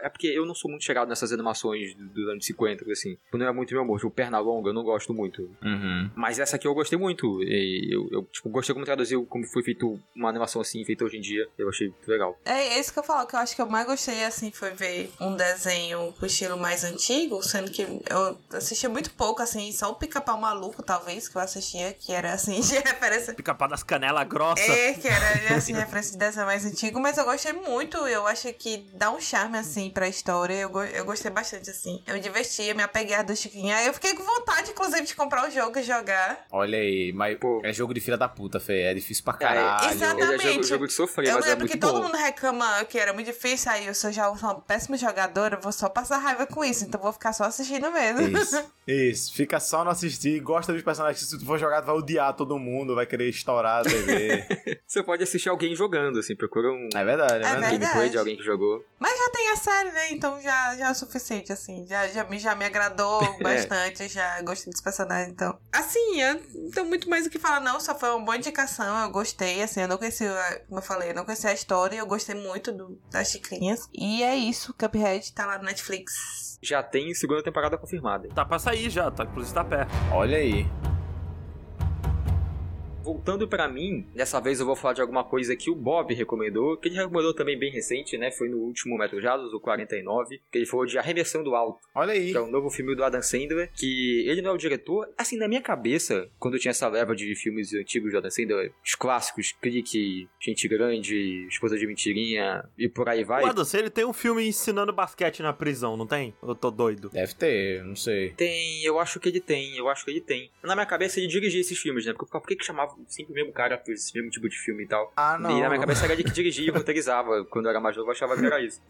É porque eu não sou muito chegado nessas animações do- dos anos 50, assim. Não é muito meu amor. Tipo, perna longa, eu não gosto muito. Uhum. Mas essa aqui eu gostei muito. E eu, eu, tipo, gostei como traduziu, como foi feito uma animação assim, feita hoje em dia. Eu achei muito legal. É isso que eu falo, que eu acho que eu mais gostei, assim, foi ver um desenho com estilo mais antigo, sendo que eu assistia muito pouco, assim, só o Pica-Pau Maluco, talvez, que eu assistia, que era, assim, *laughs* de referência... Pica-pau das canelas grossas. É, que era, *laughs* assim, referência de desenho mais antigo, mas eu gostei muito, eu acho que dá um charme, assim, pra história, eu, go- eu gostei bastante, assim. Eu me divertia, me apeguei a do Chiquinha, aí eu fiquei com vontade, inclusive, de comprar o jogo e jogar. Olha aí, mas Pô. é jogo de filha da puta, Fê. É difícil pra É, caralho. exatamente. Ele é jogo, jogo de sofrer, Eu mas é lembro muito que todo bom. mundo reclama que era muito difícil, aí eu sou já uma péssima jogadora, eu vou só passar raiva com isso, então vou ficar só assistindo mesmo. Isso, *laughs* isso. Fica só no assistir. Gosta dos personagens que se tu for jogar, tu vai odiar todo mundo, vai querer estourar a TV. *laughs* Você pode assistir alguém jogando, assim, procura um é verdade, é, É verdade. verdade. gameplay de alguém que jogou. Mas já tem a série, né? Então já, já é o suficiente, assim. Já, já, me, já me agradou *laughs* bastante, já gostei dos personagens, então. Assim, eu não tenho muito mais o que falar, não. Só foi uma boa indicação, eu gostei, assim. Eu não conhecia, como eu falei, eu não conhecia a história, eu gostei muito do, das chicrinhas. E é isso, Cuphead tá lá no Netflix. Já tem segunda temporada confirmada. Tá pra sair já, tá, inclusive tá perto. Olha aí. Voltando pra mim, dessa vez eu vou falar de alguma coisa que o Bob recomendou, que ele recomendou também bem recente, né? Foi no último Metro Jados, o 49, que ele falou de Arremessão do Alto, Olha aí. que é um novo filme do Adam Sandler, que ele não é o diretor. Assim, na minha cabeça, quando eu tinha essa leva de filmes antigos do Adam Sandler, os clássicos, Clique, Gente Grande, Esposa de Mentirinha e por aí vai. O Adam Sandler tem um filme ensinando basquete na prisão, não tem? Eu tô doido. Deve ter, não sei. Tem, eu acho que ele tem, eu acho que ele tem. Na minha cabeça ele dirigia esses filmes, né? Porque por que que chamava sempre o mesmo cara por esse mesmo tipo de filme e tal? Ah, E na minha cabeça era ele que dirigia *laughs* e roteirizava. Quando eu era mais novo, eu achava que era isso.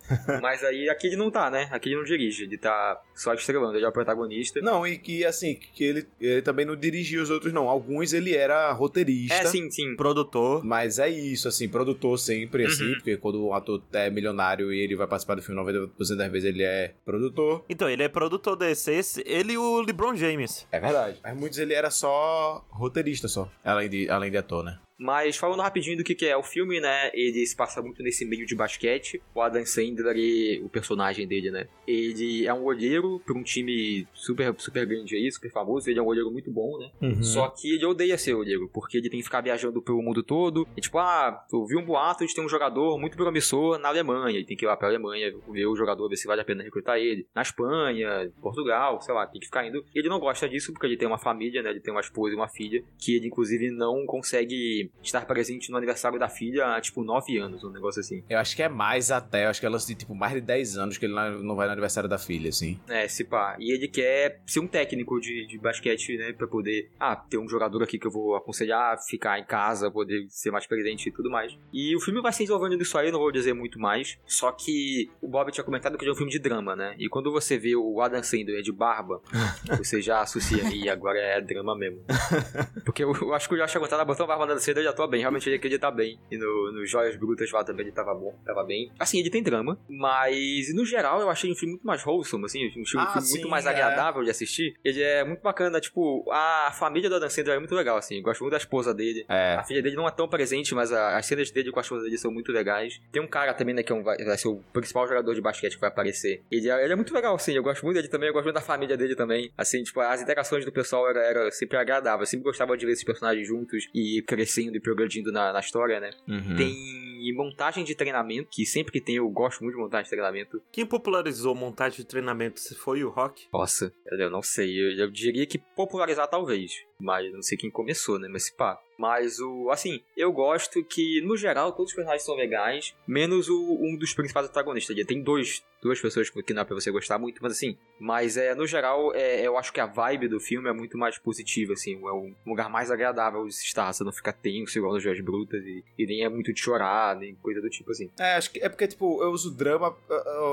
Mas aí aqui ele não tá, né? Aqui ele não dirige, ele tá só estrelando, ele é o protagonista. Não, e que assim, que ele, ele também não dirigia os outros, não. Alguns ele era roteirista. É, sim, sim. Produtor. Mas é isso, assim, produtor sempre, assim, Uhum. porque quando o ator é milionário e ele vai participar do filme 90% das vezes ele é produtor. Então, ele é produtor desse, esse, ele e o LeBron James. É verdade. Mas muitos ele era só roteirista só, além de, além de ator, né? Mas falando rapidinho do que, que é o filme, né? Ele se passa muito nesse meio de basquete. O Adam Sandler, ele, o personagem dele, né? Ele é um olheiro para um time super, super grande aí, super famoso. Ele é um olheiro muito bom, né? Uhum. Só que ele odeia ser olheiro, porque ele tem que ficar viajando pelo mundo todo. E tipo, ah, eu vi um boato de ter um jogador muito promissor na Alemanha. E tem que ir lá pra Alemanha ver o jogador, ver se vale a pena recrutar ele. Na Espanha, Portugal, sei lá, tem que ficar indo. E ele não gosta disso porque ele tem uma família, né? Ele tem uma esposa e uma filha, que ele inclusive não consegue estar presente no aniversário da filha há tipo 9 anos, um negócio assim. Eu acho que é mais até, eu acho que ela de tipo mais de 10 anos que ele não vai no aniversário da filha, assim. É, se pá. E ele quer ser um técnico de, de basquete, né? Pra poder, ah, ter um jogador aqui que eu vou aconselhar, ficar em casa, poder ser mais presente e tudo mais. E o filme vai se desenvolvendo nisso aí, não vou dizer muito mais. Só que o Bob tinha comentado que ele é um filme de drama, né? E quando você vê o Adam Sandler de barba, *laughs* você já associa e agora é drama mesmo. *laughs* Porque eu, eu acho que o Josh aguentado botou a barba da Sandler já tô bem. Realmente ele acredita bem. E no, no Joias Brutas lá também ele tava bom, tava bem. Assim, ele tem drama, mas no geral eu achei um filme muito mais wholesome, assim, um filme, Ah, filme sim, muito mais é. agradável de assistir. Ele é muito bacana, tipo, a família do Adam Sandler é muito legal, assim. Eu gosto muito da esposa dele. É. A filha dele não é tão presente, mas a- as cenas dele com a esposa dele são muito legais. Tem um cara também, né, que é um, vai, vai ser o principal jogador de basquete que vai aparecer. Ele é, ele é muito legal, assim. Eu gosto muito dele também, eu gosto muito da família dele também. Assim, tipo, as interações do pessoal era, era sempre agradável. Eu sempre gostava de ver esses personagens juntos e crescendo e progredindo na, na história, né? Uhum. Tem montagem de treinamento, que sempre que tem eu gosto muito de montagem de treinamento. Quem popularizou montagem de treinamento se foi o Rock? Nossa, eu não sei. Eu, eu diria que popularizar talvez. Mas não sei quem começou, né? Mas se pá. Mas o. Assim, eu gosto que, no geral, todos os personagens são legais, menos o, um dos principais protagonistas. Tem dois, duas pessoas que não é pra você gostar muito, mas assim. Mas é, no geral, é, eu acho que a vibe do filme é muito mais positiva, assim. É um lugar mais agradável de se estar. Você não fica tenso igual nos Joias Brutas e, e nem é muito de chorar, nem coisa do tipo assim. É, acho que é porque, tipo, eu uso drama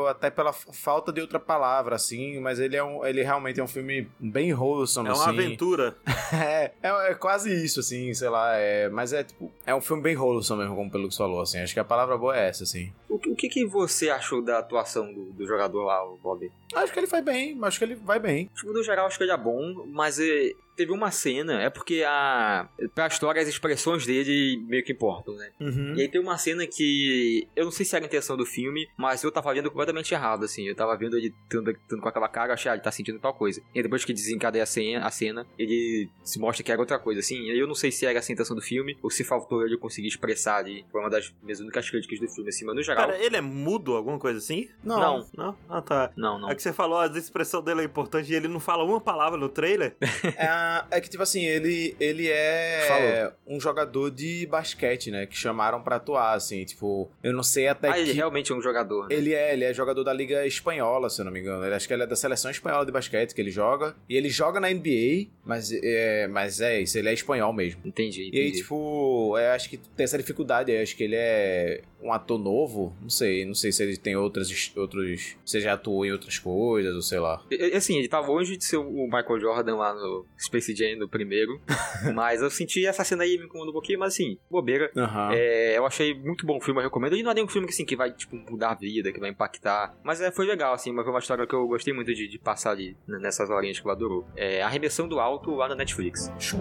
até pela falta de outra palavra, assim, mas ele é um. Ele realmente é um filme bem wholesome, É uma assim. aventura. *laughs* É, é, é quase isso, assim, sei lá, é, mas é tipo, é um filme bem wholesome mesmo, como pelo que você falou, assim, acho que a palavra boa é essa, assim. O, que- o que, que você achou da atuação do, do jogador lá, o Bob? Acho que ele vai bem, acho que ele vai bem. Tipo, no geral, acho que ele é bom, mas é, teve uma cena, é porque a. Pra história, as expressões dele meio que importam, né? Uhum. E aí tem uma cena que. Eu não sei se era a intenção do filme, mas eu tava vendo completamente errado, assim. Eu tava vendo ele tendo, tendo com aquela cara, eu achei, ah, ele tá sentindo tal coisa. E depois que desencadeia a cena, a cena, ele se mostra que era outra coisa, assim. E aí eu não sei se era essa a intenção do filme, ou se faltou ele conseguir expressar ali. Foi uma das minhas únicas críticas do filme, assim, mas no geral. Cara, ele é mudo, alguma coisa assim? Não. Não. Não? Ah, tá. Não, não. É que você falou, a expressão dele é importante e ele não fala uma palavra no trailer. *laughs* *laughs* É, é que, tipo assim, ele, ele é Falou. um jogador de basquete, né, que chamaram pra atuar, assim, tipo, eu não sei até Ah, que... ele realmente é um jogador, né? Ele é, ele é jogador da Liga Espanhola, se eu não me engano. Ele, acho que ele é da seleção espanhola de basquete que ele joga. E ele joga na NBA, mas é, mas é isso, ele é espanhol mesmo. Entendi, E entendi. aí, tipo, eu acho que tem essa dificuldade. Eu acho que ele é um ator novo. Não sei, não sei se ele tem outras, outros. Se já atuou em outras coisas, ou sei lá. E- Assim, ele tá longe de ser o Michael Jordan lá no Space Jam no primeiro. *laughs* mas eu senti essa cena aí me incomodou um pouquinho, mas assim, bobeira. Aham. É, eu achei muito bom o filme, eu recomendo. Ele não é nem um filme que, assim, que vai, tipo, mudar a vida, que vai impactar. Mas é, foi legal, assim, mas foi uma história que eu gostei muito de, de passar ali nessas horinhas que ela durou. É A Remissão do Alto lá na Netflix. Show.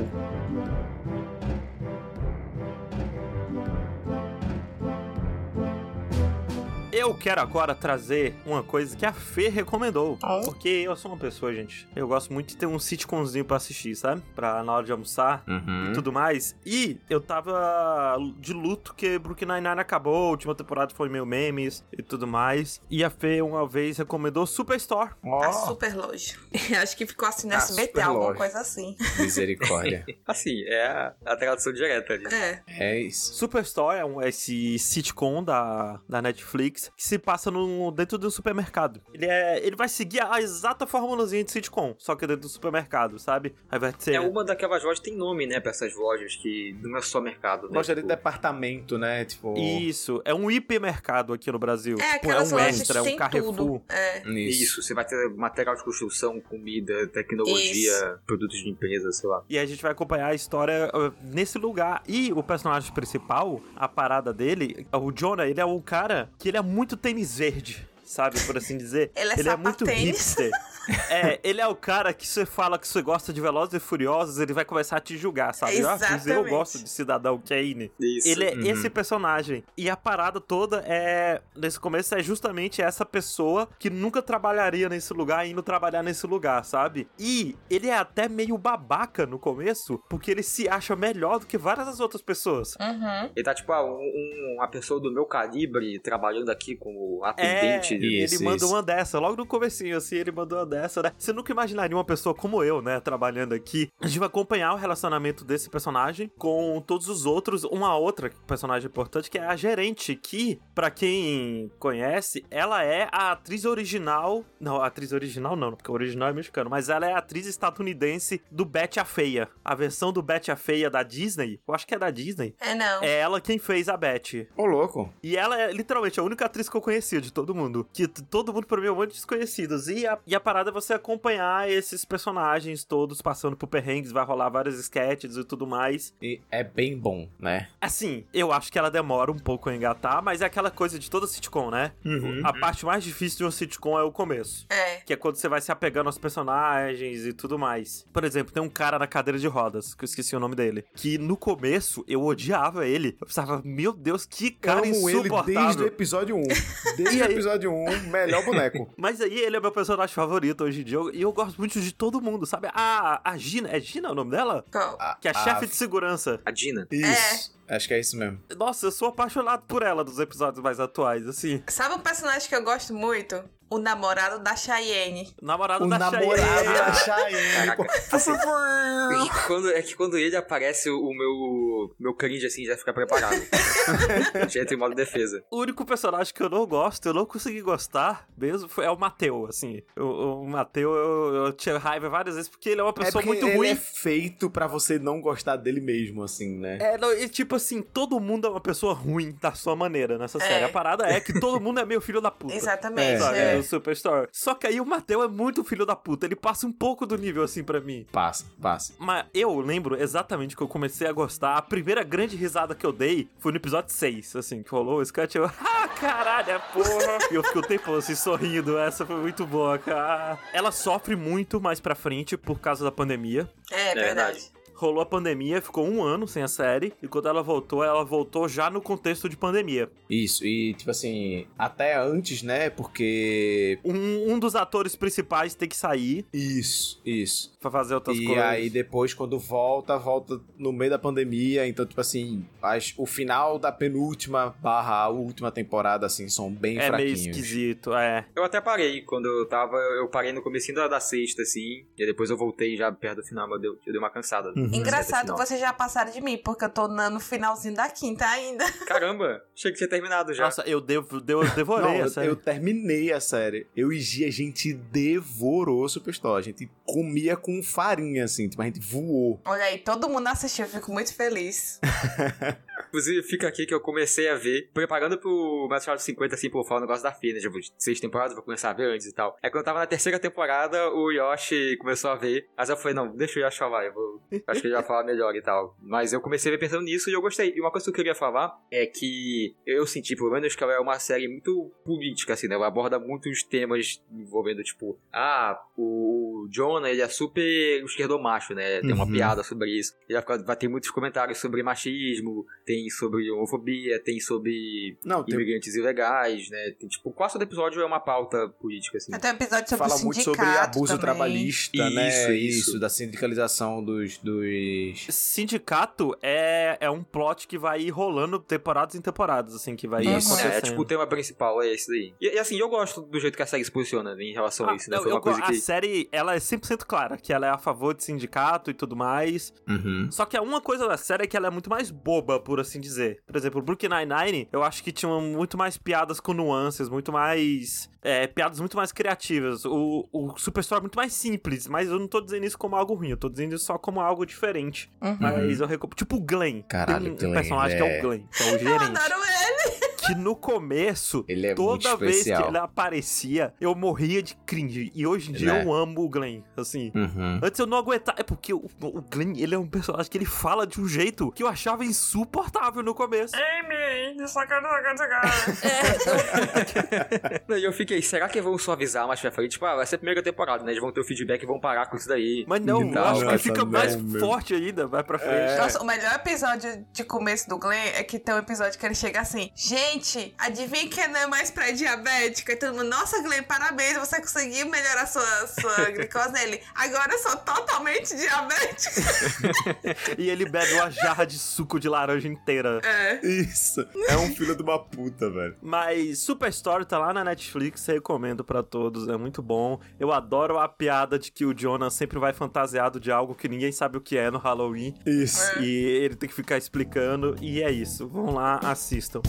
Eu quero agora trazer uma coisa que a Fê recomendou. Ah. Porque eu sou uma pessoa, gente. Eu gosto muito de ter um sitcomzinho pra assistir, sabe? Pra na hora de almoçar Uhum. e tudo mais. E eu tava de luto que Brooklyn Nine-Nine acabou, a última temporada foi meio memes e tudo mais. E a Fê uma vez recomendou Superstore. Tá super longe. *laughs* Acho que ficou assim no Tá SBT, alguma longe. coisa assim. *laughs* misericórdia. *laughs* Assim, é a, a tradução direta ali. É. é isso. Superstore é um, esse sitcom da, da Netflix que se passa no, dentro do supermercado. Ele, é, ele vai seguir a exata formulazinha de sitcom, só que dentro do supermercado, sabe? Aí vai ser. É uma daquelas lojas, tem nome, né, pra essas lojas que não é só mercado, né? Gosta de Tipo, departamento, né? Tipo. Isso, é um hipermercado aqui no Brasil. É, Tipo, é um extra, é um Carrefour. tudo. É. Isso, você vai ter material de construção, comida, tecnologia, produtos de limpeza, sei lá. E a gente vai acompanhar a história uh, nesse lugar. E o personagem principal, a parada dele, o Jonah, ele é um cara que ele é muito tênis verde. Sabe? Por assim dizer. *laughs* Ele é ele é muito hipster. *laughs* É, ele é o cara que você fala que você gosta de Velozes e Furiosos, ele vai começar a te julgar, sabe? Ah, mas eu Exatamente. gosto de Cidadão Kane. Isso. Ele é Uhum. esse personagem. E a parada toda é. Nesse começo é justamente essa pessoa que nunca trabalharia nesse lugar indo trabalhar nesse lugar, sabe? E ele é até meio babaca no começo, porque ele se acha melhor do que várias das outras pessoas. Uhum. Ele tá tipo, ah, um- um- uma pessoa do meu calibre trabalhando aqui como É, atendente. Isso, ele mandou isso. uma dessa, logo no comecinho, assim, ele mandou uma dessa, né? Você nunca imaginaria uma pessoa como eu, né, trabalhando aqui. A gente vai acompanhar o relacionamento desse personagem com todos os outros. Uma outra personagem importante, que é a gerente, que, pra quem conhece, ela é a atriz original... Não, a atriz original não, porque o original é mexicano, mas ela é a atriz estadunidense do Betty a Feia. A versão do Betty a Feia da Disney, eu acho que é da Disney, É não. é ela quem fez a Betty. Ô, louco. E ela é literalmente a única atriz que eu conhecia de todo mundo. Que todo mundo pra mim é um monte de desconhecidos. E a, e a parada é você acompanhar esses personagens todos passando por perrengues, vai rolar vários sketches e tudo mais. E é bem bom, né? Assim, eu acho que ela demora um pouco a engatar, mas é aquela coisa de toda sitcom, né? Uhum. A parte mais difícil de uma sitcom é o começo. É. Que é quando você vai se apegando aos personagens e tudo mais. Por exemplo, tem um cara na cadeira de rodas, que eu esqueci o nome dele. Que no começo eu odiava ele. Eu pensava, meu Deus, que cara Amo ele insuportável. *laughs* desde o episódio 1. Desde o episódio 1, melhor boneco. *laughs* Mas aí ele é meu personagem favorito hoje em dia. E eu, gosto muito de todo mundo, sabe? A, a Gina, é Gina o nome dela? Qual? Que é a chefe de segurança. A Dina. Isso. Acho que é isso mesmo. Nossa, eu sou apaixonado por ela dos episódios mais atuais, assim. Sabe um personagem que eu gosto muito? O namorado da Cheyenne. Namorado O da namorado Cheyenne. da Cheyenne. Caraca, pô. assim, é que quando, é que quando ele aparece, o meu, meu cringe assim já fica preparado. *laughs* já entra em modo defesa. O único personagem que eu não gosto, eu não consegui gostar mesmo, foi, é o Mateu, assim. O, o Mateu, eu, eu tinha raiva várias vezes porque ele é uma É pessoa porque muito ele ruim. é feito pra você não gostar dele mesmo, assim, né? É, não, e tipo assim, todo mundo é uma pessoa ruim da sua maneira nessa É. série. A parada é que todo mundo é meio filho da puta. Exatamente. Sabe, é. no Superstore. Só que aí o Mateu é muito filho da puta. Ele passa um pouco do nível assim pra mim. Passa, passa. Mas eu lembro exatamente que eu comecei a gostar. A primeira grande risada que eu dei foi no episódio 6, assim, que rolou o sketch. Eu, *laughs* ah, caralho, é porra. e eu fiquei o tempo assim sorrindo. Essa foi muito boa, cara. Ela sofre muito mais pra frente por causa da pandemia. É, verdade. verdade. Rolou a pandemia, ficou um ano sem a série. E quando ela voltou, ela voltou já no contexto de pandemia. Isso, e tipo assim, até antes, né? Porque. Um, um dos atores principais tem que sair Isso, isso. pra fazer outras e coisas. aí depois, quando volta, volta no meio da pandemia. Então, tipo assim, as- o final da penúltima barra a última temporada, assim, são bem é meio fraquinhos. esquisito, é. Eu até parei quando eu tava. Eu parei no comecinho da, da sexta, assim. E depois eu voltei já perto do final, mas eu dei, eu dei uma cansada. Uhum. Engraçado, Final. vocês já passaram de mim, porque eu tô no finalzinho da quinta ainda. *laughs* Caramba, achei que tinha terminado já. Nossa, eu, devo, eu devorei Não, a eu, série. eu terminei a série. Eu e Gia, a gente devorou Superstore. A gente comia com farinha, assim. Tipo, a gente voou. Olha aí, todo mundo assistiu, eu fico muito feliz. *laughs* Inclusive, fica aqui que eu comecei a ver, preparando pro Metal 50, assim, por falar o negócio da Fê, né? Tipo, seis temporadas, vou começar a ver antes e tal. É quando eu tava na terceira temporada, o Yoshi começou a ver. Mas eu falei, não, deixa o Yoshi falar, eu vou. Acho que ele vai falar melhor e tal. Mas eu comecei a ver pensando nisso e eu gostei. E uma coisa que eu queria falar é que eu senti, pelo menos, que ela é uma série muito política, assim, né? Ela aborda muitos temas envolvendo, tipo, ah, o Jonah, ele é super esquerdomacho, né? Tem uma Uhum. piada sobre isso. Ele vai ter muitos comentários sobre machismo, tem sobre homofobia, tem sobre Não, tem, imigrantes ilegais, né? Tem, tipo, quase todo episódio é uma pauta política, assim. Até um episódio sobre fala o muito sobre abuso também. trabalhista, né? Isso, isso. da sindicalização dos, dos... Sindicato é, é um plot que vai ir rolando temporadas em temporadas, assim, que vai Isso. acontecendo. É, é, tipo, o tema principal é esse daí. E, e, assim, eu gosto do jeito que a série se posiciona né, em relação Ah, a isso, né? eu- Foi uma eu- coisa a que... série, ela é 100% clara, que ela é a favor de sindicato e tudo mais. Uhum. Só que a uma coisa da série é que ela é muito mais boba, por assim dizer. Por exemplo, Brooklyn Nine-Nine, eu acho que tinha muito mais piadas com nuances, muito mais... é, piadas muito mais criativas. O, o Superstore é muito mais simples, mas eu não tô dizendo isso como algo ruim, eu tô dizendo isso só como algo diferente. Uhum. Mas eu recomendo... Tipo o Glenn. Caralho, Tem um Glenn, personagem que é é. o Glenn, que é o *laughs* Eu gerente. adoro ele. Que no começo, Ele é muito toda vez que especial. ele aparecia, eu morria de cringe. E hoje em dia Né? eu amo o Glenn, assim. Uhum. Antes eu não aguentava. É porque o, o Glenn, ele é um personagem que ele fala de um jeito que eu achava insuportável no começo. *laughs* E eu fiquei, será que vão suavizar mais pra frente? Tipo, ah, vai ser a primeira temporada, né? Eles vão ter o feedback e vão parar com isso daí. Mas não, eu acho que fica não, mais meu. forte ainda, vai pra frente. É. Nossa, o melhor episódio de começo do Glenn é que tem um episódio que ele chega assim: Gente, adivinha quem não é mais pré-diabética? E todo mundo, nossa, Glenn, parabéns, você conseguiu melhorar sua, sua *laughs* glicose nele. Agora eu sou totalmente diabética. *laughs* E ele bebe uma jarra de suco de laranja inteira. É. Isso. É um filho de uma puta, velho. Mas Super Story tá lá na Netflix, recomendo pra todos, é muito bom. Eu adoro a piada de que o Jonah sempre vai fantasiado de algo que ninguém sabe o que é no Halloween. Isso. É. E ele tem que ficar explicando, e é isso. Vão lá, assistam.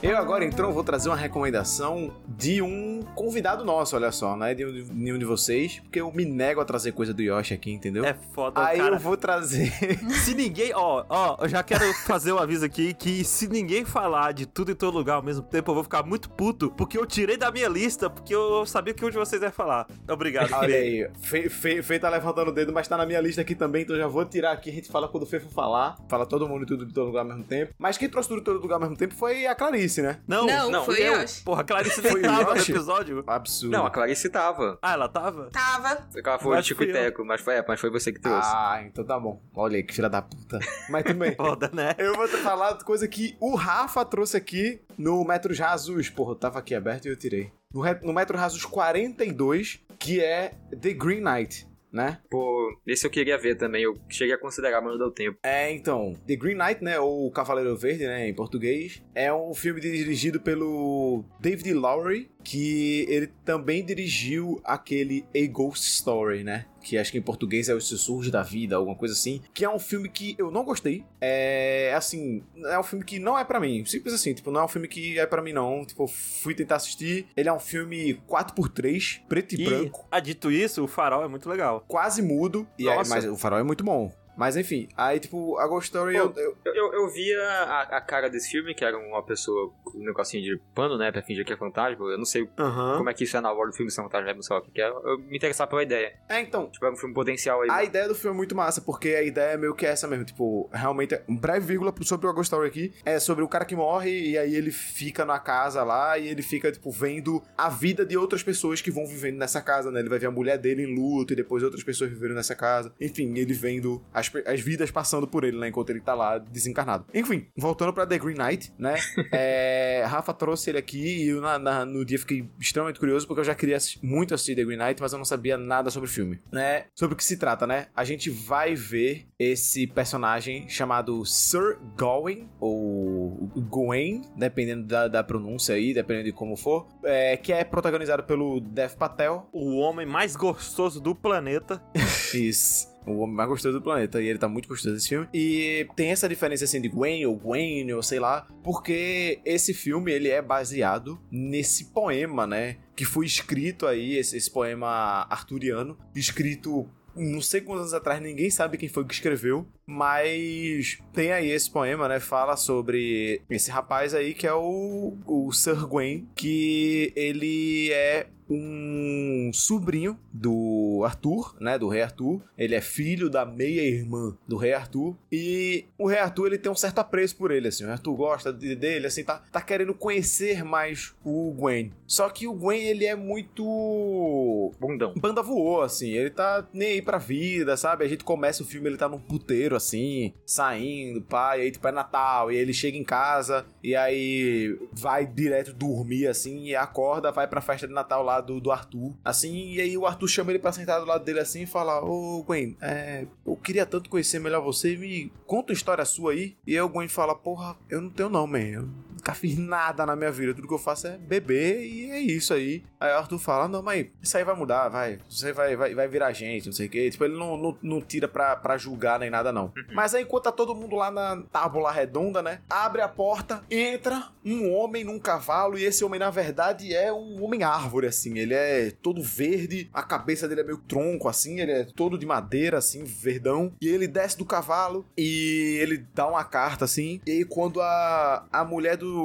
Eu agora, então, vou trazer uma recomendação de um convidado nosso, olha só? De um de, nenhum de vocês, porque eu me nego a trazer coisa do Yoshi aqui, entendeu? É foda, Aí cara. eu vou trazer. *laughs* Se ninguém, ó, ó, eu já quero fazer um aviso aqui que se ninguém falar de tudo em todo lugar ao mesmo tempo, eu vou ficar muito puto, porque eu tirei da minha lista, porque eu sabia que um de vocês ia falar. Obrigado, Olha aí, Fê, Fê, Fê tá levantando o dedo, mas tá na minha lista aqui também, então já vou tirar aqui. A gente fala quando o Fê for falar. Fala todo mundo e tudo de todo lugar ao mesmo tempo. Mas quem trouxe tudo de todo lugar ao mesmo tempo foi a Clarice, né? Não, Não, não, foi eu. Yoshi. Porra, a Clarice *laughs* Foi tava no episódio. Absurdo. Não, a Clarice tava. Ah, ela tava? Tava. Ela foi Mas o Tico fui e. Teco, mas foi, é, mas foi você que trouxe. Ah, então tá bom. Olha aí, que filha da puta. *laughs* Mas tudo bem. Foda, né? Eu vou te falar de coisa que o Rafa trouxe aqui no Metros Rasos. Porra, eu tava aqui aberto e eu tirei. No, no Metro Rasos 42, que é The Green Knight, né? Pô, esse eu queria ver também. Eu cheguei a considerar, mas não deu tempo. É, então, The Green Knight, né, ou Cavaleiro Verde, né, em português, é um filme dirigido pelo David Lowery, que ele também dirigiu aquele A Ghost Story, né, que acho que em português é Os Sussurros da Vida, alguma coisa assim, que é um filme que eu não gostei, é, assim, é um filme que não é pra mim, simples assim, tipo, não é um filme que é pra mim não, tipo, fui tentar assistir, ele é um filme 4x3, preto e, E, branco, ah, dito isso, o farol é muito legal. quase mudo, e é- mas o farol é muito bom. Mas enfim, aí tipo, a Ghost Story eu- eu, Eu, eu, eu via a, a cara desse filme, que era uma pessoa com um negocinho de pano, né? Pra fingir que é fantasma. Eu não sei Aham. como é que isso é na hora do filme, se é fantasma, não sei o que é. Eu me interessava pela ideia. É, então, Tipo, é um filme potencial aí. a ideia do filme é muito massa, porque a ideia é meio que essa mesmo, tipo, realmente, um breve vírgula sobre o Ghost Story aqui, é sobre o cara que morre e aí ele fica na casa lá e ele fica, tipo, vendo a vida de outras pessoas que vão vivendo nessa casa, né? Ele vai ver a mulher dele em luto e depois outras pessoas vivendo nessa casa. Enfim, ele vendo as, pe- as vidas passando por ele, né? Enquanto ele tá lá desencarnado. Enfim, voltando pra The Green Knight, né? *laughs* é, Rafa trouxe ele aqui e eu na- na- no dia fiquei extremamente curioso porque eu já queria muito assistir The Green Knight, mas eu não sabia nada sobre o filme, né? Sobre o que se trata, né? A gente vai ver esse personagem chamado Sir Gawain, ou Gawain, dependendo da, da pronúncia aí, dependendo de como for, é, que é protagonizado pelo Dev Patel, O homem mais gostoso do planeta. *laughs* Isso. O homem mais gostoso do planeta. E ele tá muito gostoso desse filme. E tem essa diferença assim de Gwen ou Gwen ou sei lá. Porque esse filme ele é baseado nesse poema, né? Que foi escrito aí, esse, esse poema arturiano. Escrito não sei quantos anos atrás, ninguém sabe quem foi que escreveu, mas tem aí esse poema, né? Fala sobre esse rapaz aí que é o, o Sir Gwen, que ele é um sobrinho do Arthur, né, do rei Arthur. Ele é filho da meia-irmã do rei Arthur e o rei Arthur ele tem um certo apreço por ele, assim. O Arthur gosta de- dele, assim, tá, tá querendo conhecer mais o Gwen. Só que o Gwen ele é muito Bundão. banda voou, assim. Ele tá nem aí pra vida, sabe? A gente começa o filme, ele tá num puteiro, assim, saindo, pai, aí tipo é Natal, e aí ele chega em casa, e aí vai direto dormir, assim, e acorda, vai pra festa de Natal lá do, Arthur, assim, e aí o Arthur chama ele pra sentar do lado dele, assim, e fala, ô Gwen, é, eu queria tanto conhecer melhor você, me conta uma história sua aí. E aí o Gwen fala, porra, eu não tenho não, man, eu nunca fiz nada na minha vida. Tudo que eu faço é beber e é isso aí. Aí o Arthur fala: Não, mas isso aí vai mudar, vai. Você vai, vai, vai virar gente, não sei o quê. Tipo, ele não, não, não tira pra, pra julgar nem nada, não. Mas aí, enquanto tá todo mundo lá na tábua redonda, né? Abre a porta, entra um homem num cavalo. E esse homem, na verdade, é um homem árvore, assim. Ele é todo verde, a cabeça dele é meio tronco, assim. Ele é todo de madeira, assim, verdão. E ele desce do cavalo e ele dá uma carta, assim. E aí, quando a, a mulher do,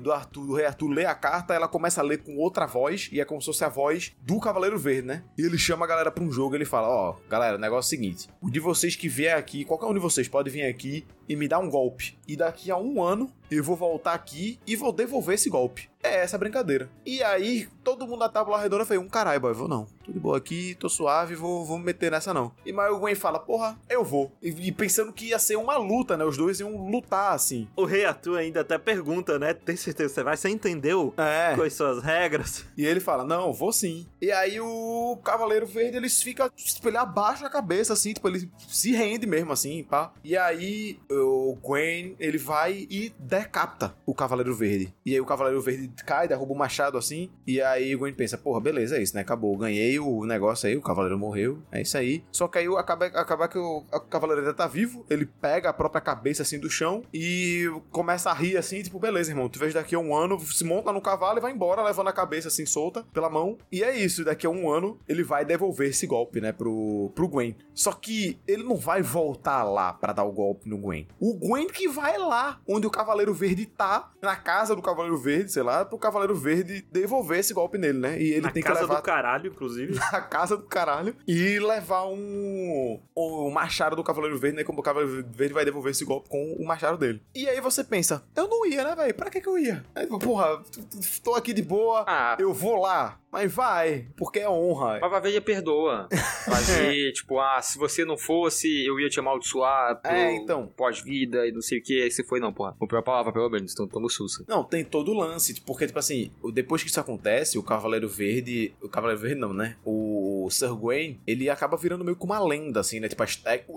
do Arthur, do rei Arthur, lê a carta, ela começa a ler com outra voz. E é como se fosse a voz do Cavaleiro Verde, né? E ele chama a galera pra um jogo. Ele fala: Ó, oh, galera, o negócio é o seguinte: o de vocês que vier aqui, qualquer um de vocês pode vir aqui e me dar um golpe. E daqui a um ano eu vou voltar aqui e vou devolver esse golpe. É essa brincadeira. E aí, todo mundo na tábua redonda fez um caralho, boy, vou não. Tô de boa aqui, tô suave, vou, vou me meter nessa não. E mas o Gwen fala, porra, eu vou. E, e, pensando que ia ser uma luta, né? Os dois iam lutar, assim. O rei Arthur ainda até pergunta, né? Tem certeza que você vai? Você entendeu é. quais são as regras? E ele fala, não, vou sim. E aí o Cavaleiro Verde, ele fica, tipo, ele abaixa a cabeça, assim, tipo, ele se rende mesmo, assim, pá. E aí o Gwen, ele vai e decapita o Cavaleiro Verde. E aí o Cavaleiro Verde cai, derruba o machado assim. E aí o Gwen pensa, porra, beleza, é isso, né? Acabou. Ganhei o negócio aí, o Cavaleiro morreu. É isso aí. Só que aí acaba, acaba que o, o Cavaleiro ainda tá vivo. Ele pega a própria cabeça assim do chão e começa a rir assim, tipo, beleza, irmão. Tu vês daqui a um ano, se monta no cavalo e vai embora, levando a cabeça assim solta pela mão. E é isso. Daqui a um ano ele vai devolver esse golpe, né, pro, pro Gwen. Só que ele não vai voltar lá para dar o golpe no Gwen. O Gwen que vai lá onde o Cavaleiro Verde tá, na casa do Cavaleiro Verde, sei lá, pro Cavaleiro Verde devolver esse golpe nele, né? E ele na tem que levar. Na casa do caralho, inclusive. *laughs* Na casa do caralho. E levar um. O machado do Cavaleiro Verde, né? Como o Cavaleiro Verde vai devolver esse golpe com o machado dele. E aí você pensa, eu não ia, né, velho? Pra que que eu ia? Aí, porra, tô aqui de boa, ah. eu vou lá. Mas vai, porque é honra. A Vaveja perdoa. *laughs* Fazer, tipo, ah, se você não fosse, eu ia te amaldiçoar é, então. pós-vida e não sei o que. Aí você foi, não, porra. Comprei a palavra, pelo menos, então tamo sussa. Não, tem todo o lance, porque, tipo assim, depois que isso acontece, o Cavaleiro Verde. O Cavaleiro Verde não, né? O Sir Gawain, ele acaba virando meio que uma lenda, assim, né? Tipo,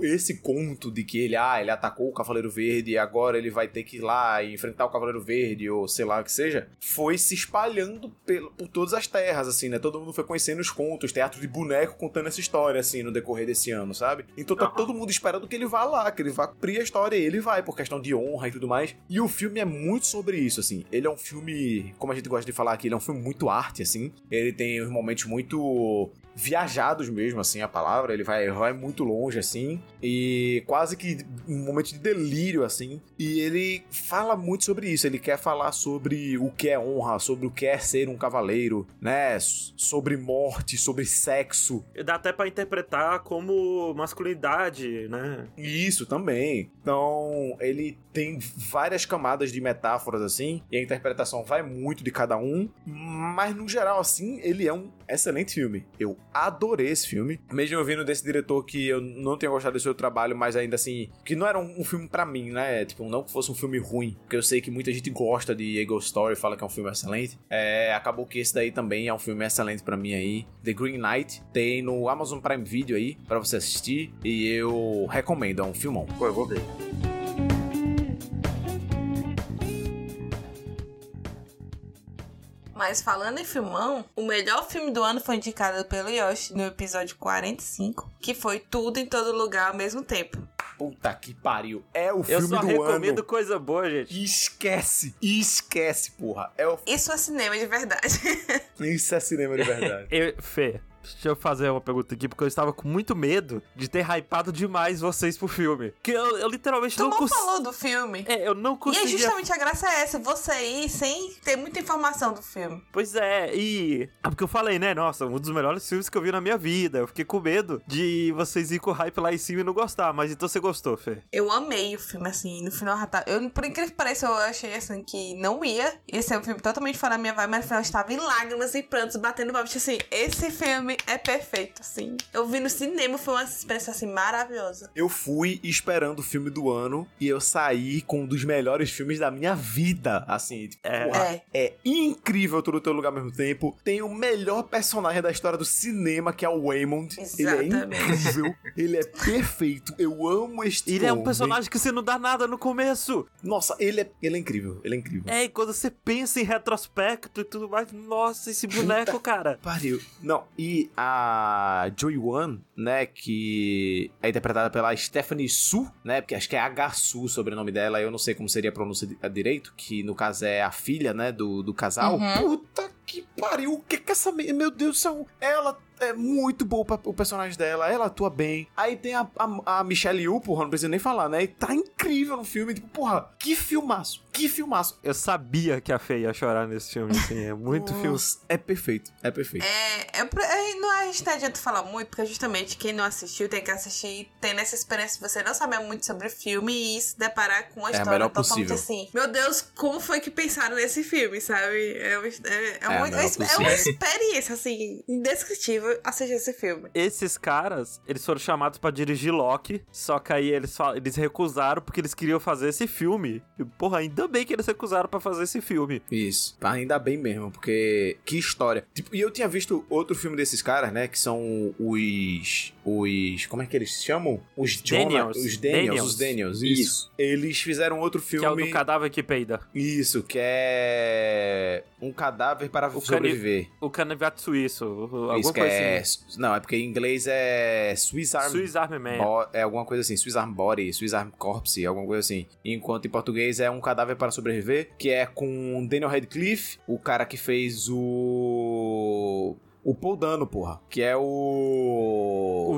esse conto de que ele, ah, ele atacou o Cavaleiro Verde e agora ele vai ter que ir lá e enfrentar o Cavaleiro Verde, ou sei lá o que seja, foi se espalhando por todas as terras assim, né? Todo mundo foi conhecendo os contos, teatro de boneco contando essa história, assim, no decorrer desse ano, sabe? Então tá todo mundo esperando que ele vá lá, que ele vá cumprir a história, e ele vai, por questão de honra e tudo mais. E o filme é muito sobre isso, assim. Ele é um filme, como a gente gosta de falar aqui, ele é um filme muito arte, assim. Ele tem uns momentos muito viajados mesmo, assim, a palavra. Ele vai, vai muito longe, assim, e quase que um momento de delírio, assim. E ele fala muito sobre isso. Ele quer falar sobre o que é honra, sobre o que é ser um cavaleiro, né? Sobre morte, sobre sexo. Dá até para interpretar como masculinidade, né? Isso também. Então, ele tem várias camadas de metáforas, assim, e a interpretação vai muito de cada um, mas no geral, assim, ele é um excelente filme. Eu adorei esse filme. Mesmo eu vindo desse diretor que eu não tenho gostado do seu trabalho, mas ainda assim, que não era um, um filme para mim, né? Tipo, não que fosse um filme ruim, porque eu sei que muita gente gosta de Eagle Story, fala que é um filme excelente. É, acabou que esse daí também é um filme excelente para mim aí. The Green Knight tem no Amazon Prime Video aí para você assistir e eu recomendo, é um filmão. Pô, eu vou ver. Mas falando em filmão, o melhor filme do ano foi indicado pelo Yoshi no episódio 45, que foi tudo em todo lugar ao mesmo tempo. Puta que pariu. É o filme do ano. Eu só recomendo coisa boa, gente. Esquece. Esquece, porra. É o... Isso é cinema de verdade. *laughs* Isso é cinema de verdade. *laughs* eu, Fê, Deixa eu fazer uma pergunta aqui, porque eu estava com muito medo de ter hypado demais vocês pro filme. Que eu, eu literalmente tu não consegui. falou do filme. É, eu não consegui. E é justamente a graça é essa, você ir sem ter muita informação do filme. Pois é, e. É porque eu falei, né? Nossa, um dos melhores filmes que eu vi na minha vida. Eu fiquei com medo de vocês ir com o hype lá em cima e não gostar. Mas então você gostou, Fê? Eu amei o filme, assim. No final, eu, por incrível que pareça, eu achei assim que não ia. Ia ser um filme totalmente fora da minha vibe, mas no final eu estava em lágrimas e prantos, batendo papo. Assim, esse filme é perfeito, assim. Eu vi no cinema, foi uma experiência, assim, maravilhosa. Eu fui esperando o filme do ano e eu saí com um dos melhores filmes da minha vida. Assim, tipo, É. porra, É. é incrível tudo no teu lugar ao mesmo tempo. Tem o melhor personagem da história do cinema, que é o Waymond. Ele é Exatamente. incrível, ele é perfeito. Eu amo este Ele é um homem. personagem que você não dá nada no começo. Nossa, ele é, ele é incrível, ele é incrível. É, e quando você pensa em retrospecto e tudo mais, nossa, esse boneco, cara. Pariu. Não, e a Joy Wan, né, que é interpretada pela Stephanie Su, né, porque acho que é H Su o sobrenome dela, eu não sei como seria a pronúncia di- direito, que no caso é a filha, né, do, do casal. Uhum. Puta que pariu, o que que essa... me- Meu Deus do céu, ela é muito boa pra- o personagem dela, ela atua bem. Aí tem a, a, a Michelle Yeoh, porra, não precisa nem falar, né, e tá incrível no filme, tipo, porra, que filmaço, que filmaço. Eu sabia que a Fê ia chorar nesse filme, assim, é muito filme. É perfeito, é perfeito. É, é, é, não, a gente não adianta falar muito, porque justamente quem não assistiu tem que assistir, tendo essa experiência de você não saber muito sobre o filme e se deparar com uma É a história melhor totalmente possível. assim. Meu Deus, como foi que pensaram nesse filme, sabe? É, uma- é, é, a uma, melhor é uma experiência, assim, indescritível assistir esse filme. Esses caras, eles foram chamados pra dirigir Loki, só que aí eles, fal- eles recusaram porque eles queriam fazer esse filme. E, porra, ainda bem que eles recusaram pra fazer esse filme. Isso. Ainda bem mesmo, porque que história. Tipo, e eu tinha visto outro filme desses caras, né? Que são os. Os. Como é que eles se chamam? Os Daniels. Os Daniels. Daniels. Os Daniels. Isso. Isso. Eles fizeram outro filme. Que é o do cadáver que peida. Isso, que é. Um cadáver para O sobreviver. O canivete suíço, alguma Isso coisa é. assim. Não, é porque em inglês é. Swiss Army. Swiss Man. Bo- É alguma coisa assim, Swiss Army Body, Swiss Army Corpse, alguma coisa assim. Enquanto em português é Um Cadáver para Sobreviver, que é com Daniel Radcliffe, o cara que fez o... O Paul Dano, porra. Que é o... O-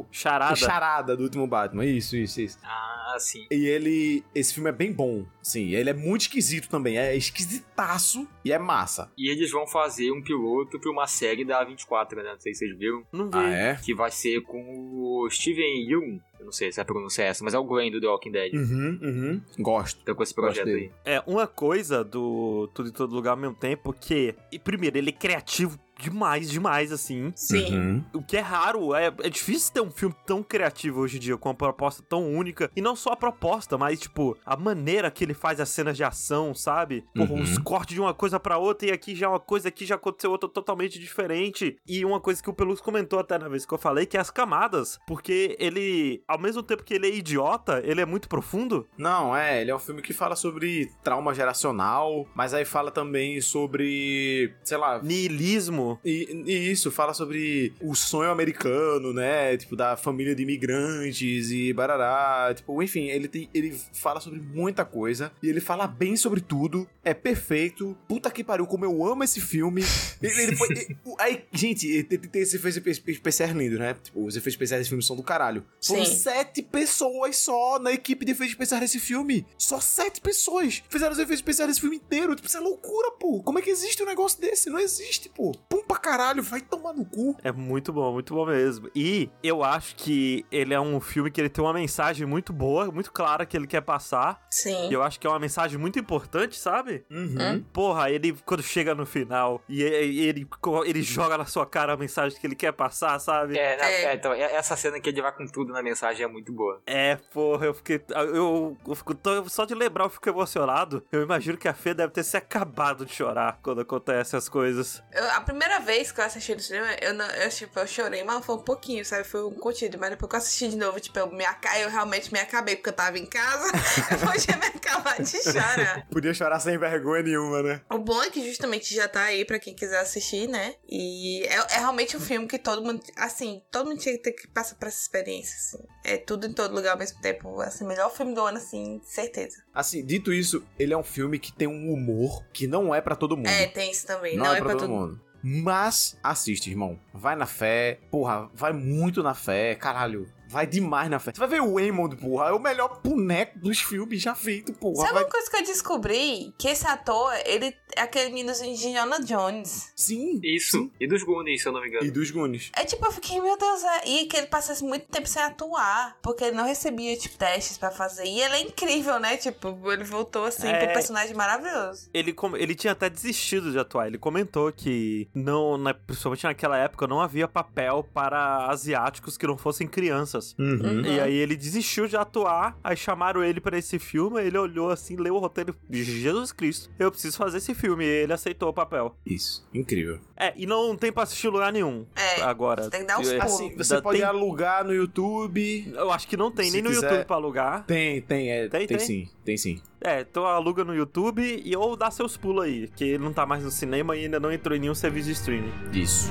O... Charada. O Charada do último Batman. Isso, isso, isso. Ah, sim. E ele... Esse filme é bem bom. Sim, ele é muito esquisito também. É esquisitaço e é massa. E eles vão fazer um piloto pra uma série da 24, né? Não sei se vocês viram. Não vi. Ah, é? Que vai ser com o Steven Yeun. Eu não sei se a pronúncia é essa, mas é o Glenn do The Walking Dead. Uhum, uhum. Gosto. Tá com esse projeto aí. É, uma coisa do Tudo em Todo Lugar ao mesmo tempo que, e primeiro, ele é criativo demais, demais, assim. Sim. Uhum. O que é raro, é, é difícil ter um filme tão criativo hoje em dia, com uma proposta tão única. E não só a proposta, mas, tipo, a maneira que ele faz as cenas de ação, sabe? Porra, Uhum. os cortes de uma coisa pra outra e aqui já é uma coisa, aqui já aconteceu outra totalmente diferente. E uma coisa que o Pelus comentou até na vez que eu falei, que é as camadas. Porque ele, ao mesmo tempo que ele é idiota, ele é muito profundo. Não, é, ele é um filme que fala sobre trauma geracional, mas aí fala também sobre, sei lá, Nihilismo. E, e isso, fala sobre o sonho americano, né? Tipo, da família de imigrantes e barará. Tipo, enfim, ele, tem, ele fala sobre muita coisa e ele fala bem sobre tudo. É perfeito. Puta que pariu, como eu amo esse filme. *laughs* Ele, ele foi. e- o- aí, gente, tem, tem esse efeito especiais lindo, né? Tipo, os efeitos especiais desse filme são do caralho. Foram Sim. sete pessoas só na equipe de efeitos especiais desse filme. Só sete pessoas fizeram os efeitos especiais desse filme inteiro. Tipo, isso é loucura, pô. Como é que existe um negócio desse? Não existe, pô. Pum pra caralho, vai tomar no cu. É muito bom, muito bom mesmo. E eu acho que ele é um filme que ele tem uma mensagem muito boa, muito clara que ele quer passar. Sim. E eu acho que é uma mensagem muito importante, sabe? Uhum. Porra, ele quando chega no final e e- ele, ele joga na sua cara a mensagem que ele quer passar, sabe? É, na- É. é, então, é- essa cena que ele vai com tudo na mensagem é muito boa. É, porra, eu fiquei. Eu, eu fico. Só de lembrar eu fico emocionado. Eu imagino que a Fê deve ter se acabado de chorar quando acontecem as coisas. Eu- a primeira vez que eu assisti no cinema, eu, não, eu, tipo, eu chorei, mas foi um pouquinho, sabe? Foi um contido. Mas depois que eu assisti de novo, tipo, eu, me aca... eu realmente me acabei, porque eu tava em casa. *laughs* eu podia me acabar de chorar. *laughs* Podia chorar sem vergonha nenhuma, né? O bom é que justamente já tá aí pra quem quiser assistir, né? E é, é realmente um filme que todo mundo, assim, todo mundo tinha que ter que passar por essa experiência, assim. É tudo em todo lugar ao mesmo tempo. Assim, melhor filme do ano, assim, certeza. Assim, dito isso, ele é um filme que tem um humor que não é pra todo mundo. É, tem isso também. não, Não, é, pra, todo mundo. Mas assiste, irmão. Vai na fé. Porra, vai muito na fé. Caralho. Vai demais na fé. Você vai ver o Eamon, porra, é o melhor boneco dos filmes já feito, porra. Sabe vai... uma coisa que eu descobri? Que esse ator, ele é aquele meninozinho de Indiana Jones. Sim. Isso. sim. E dos Goonies, se eu não me engano. E dos Goonies. É tipo, eu fiquei, meu Deus, é... e que ele passasse muito tempo sem atuar, porque ele não recebia, tipo, testes pra fazer. E ele é incrível, né? Tipo, ele voltou assim É. pro personagem maravilhoso. Ele, com- ele tinha até desistido de atuar. Ele comentou que, não, na- principalmente naquela época, não havia papel para asiáticos que não fossem crianças. Uhum. E aí ele desistiu de atuar, aí chamaram ele pra esse filme, ele olhou assim, leu o roteiro de Jesus Cristo, eu preciso fazer esse filme, e ele aceitou o papel. Isso. Incrível. É, e não tem pra assistir lugar nenhum É, agora. tem que dar uns É, pulos. Assim, você pode tem- alugar no YouTube. Eu acho que não tem nem no quiser- YouTube pra alugar. Tem, tem, é, Tem, tem, tem? sim, tem sim. É, então aluga no YouTube e ou dá seus pulos aí, que ele não tá mais no cinema e ainda não entrou em nenhum serviço de streaming. Isso.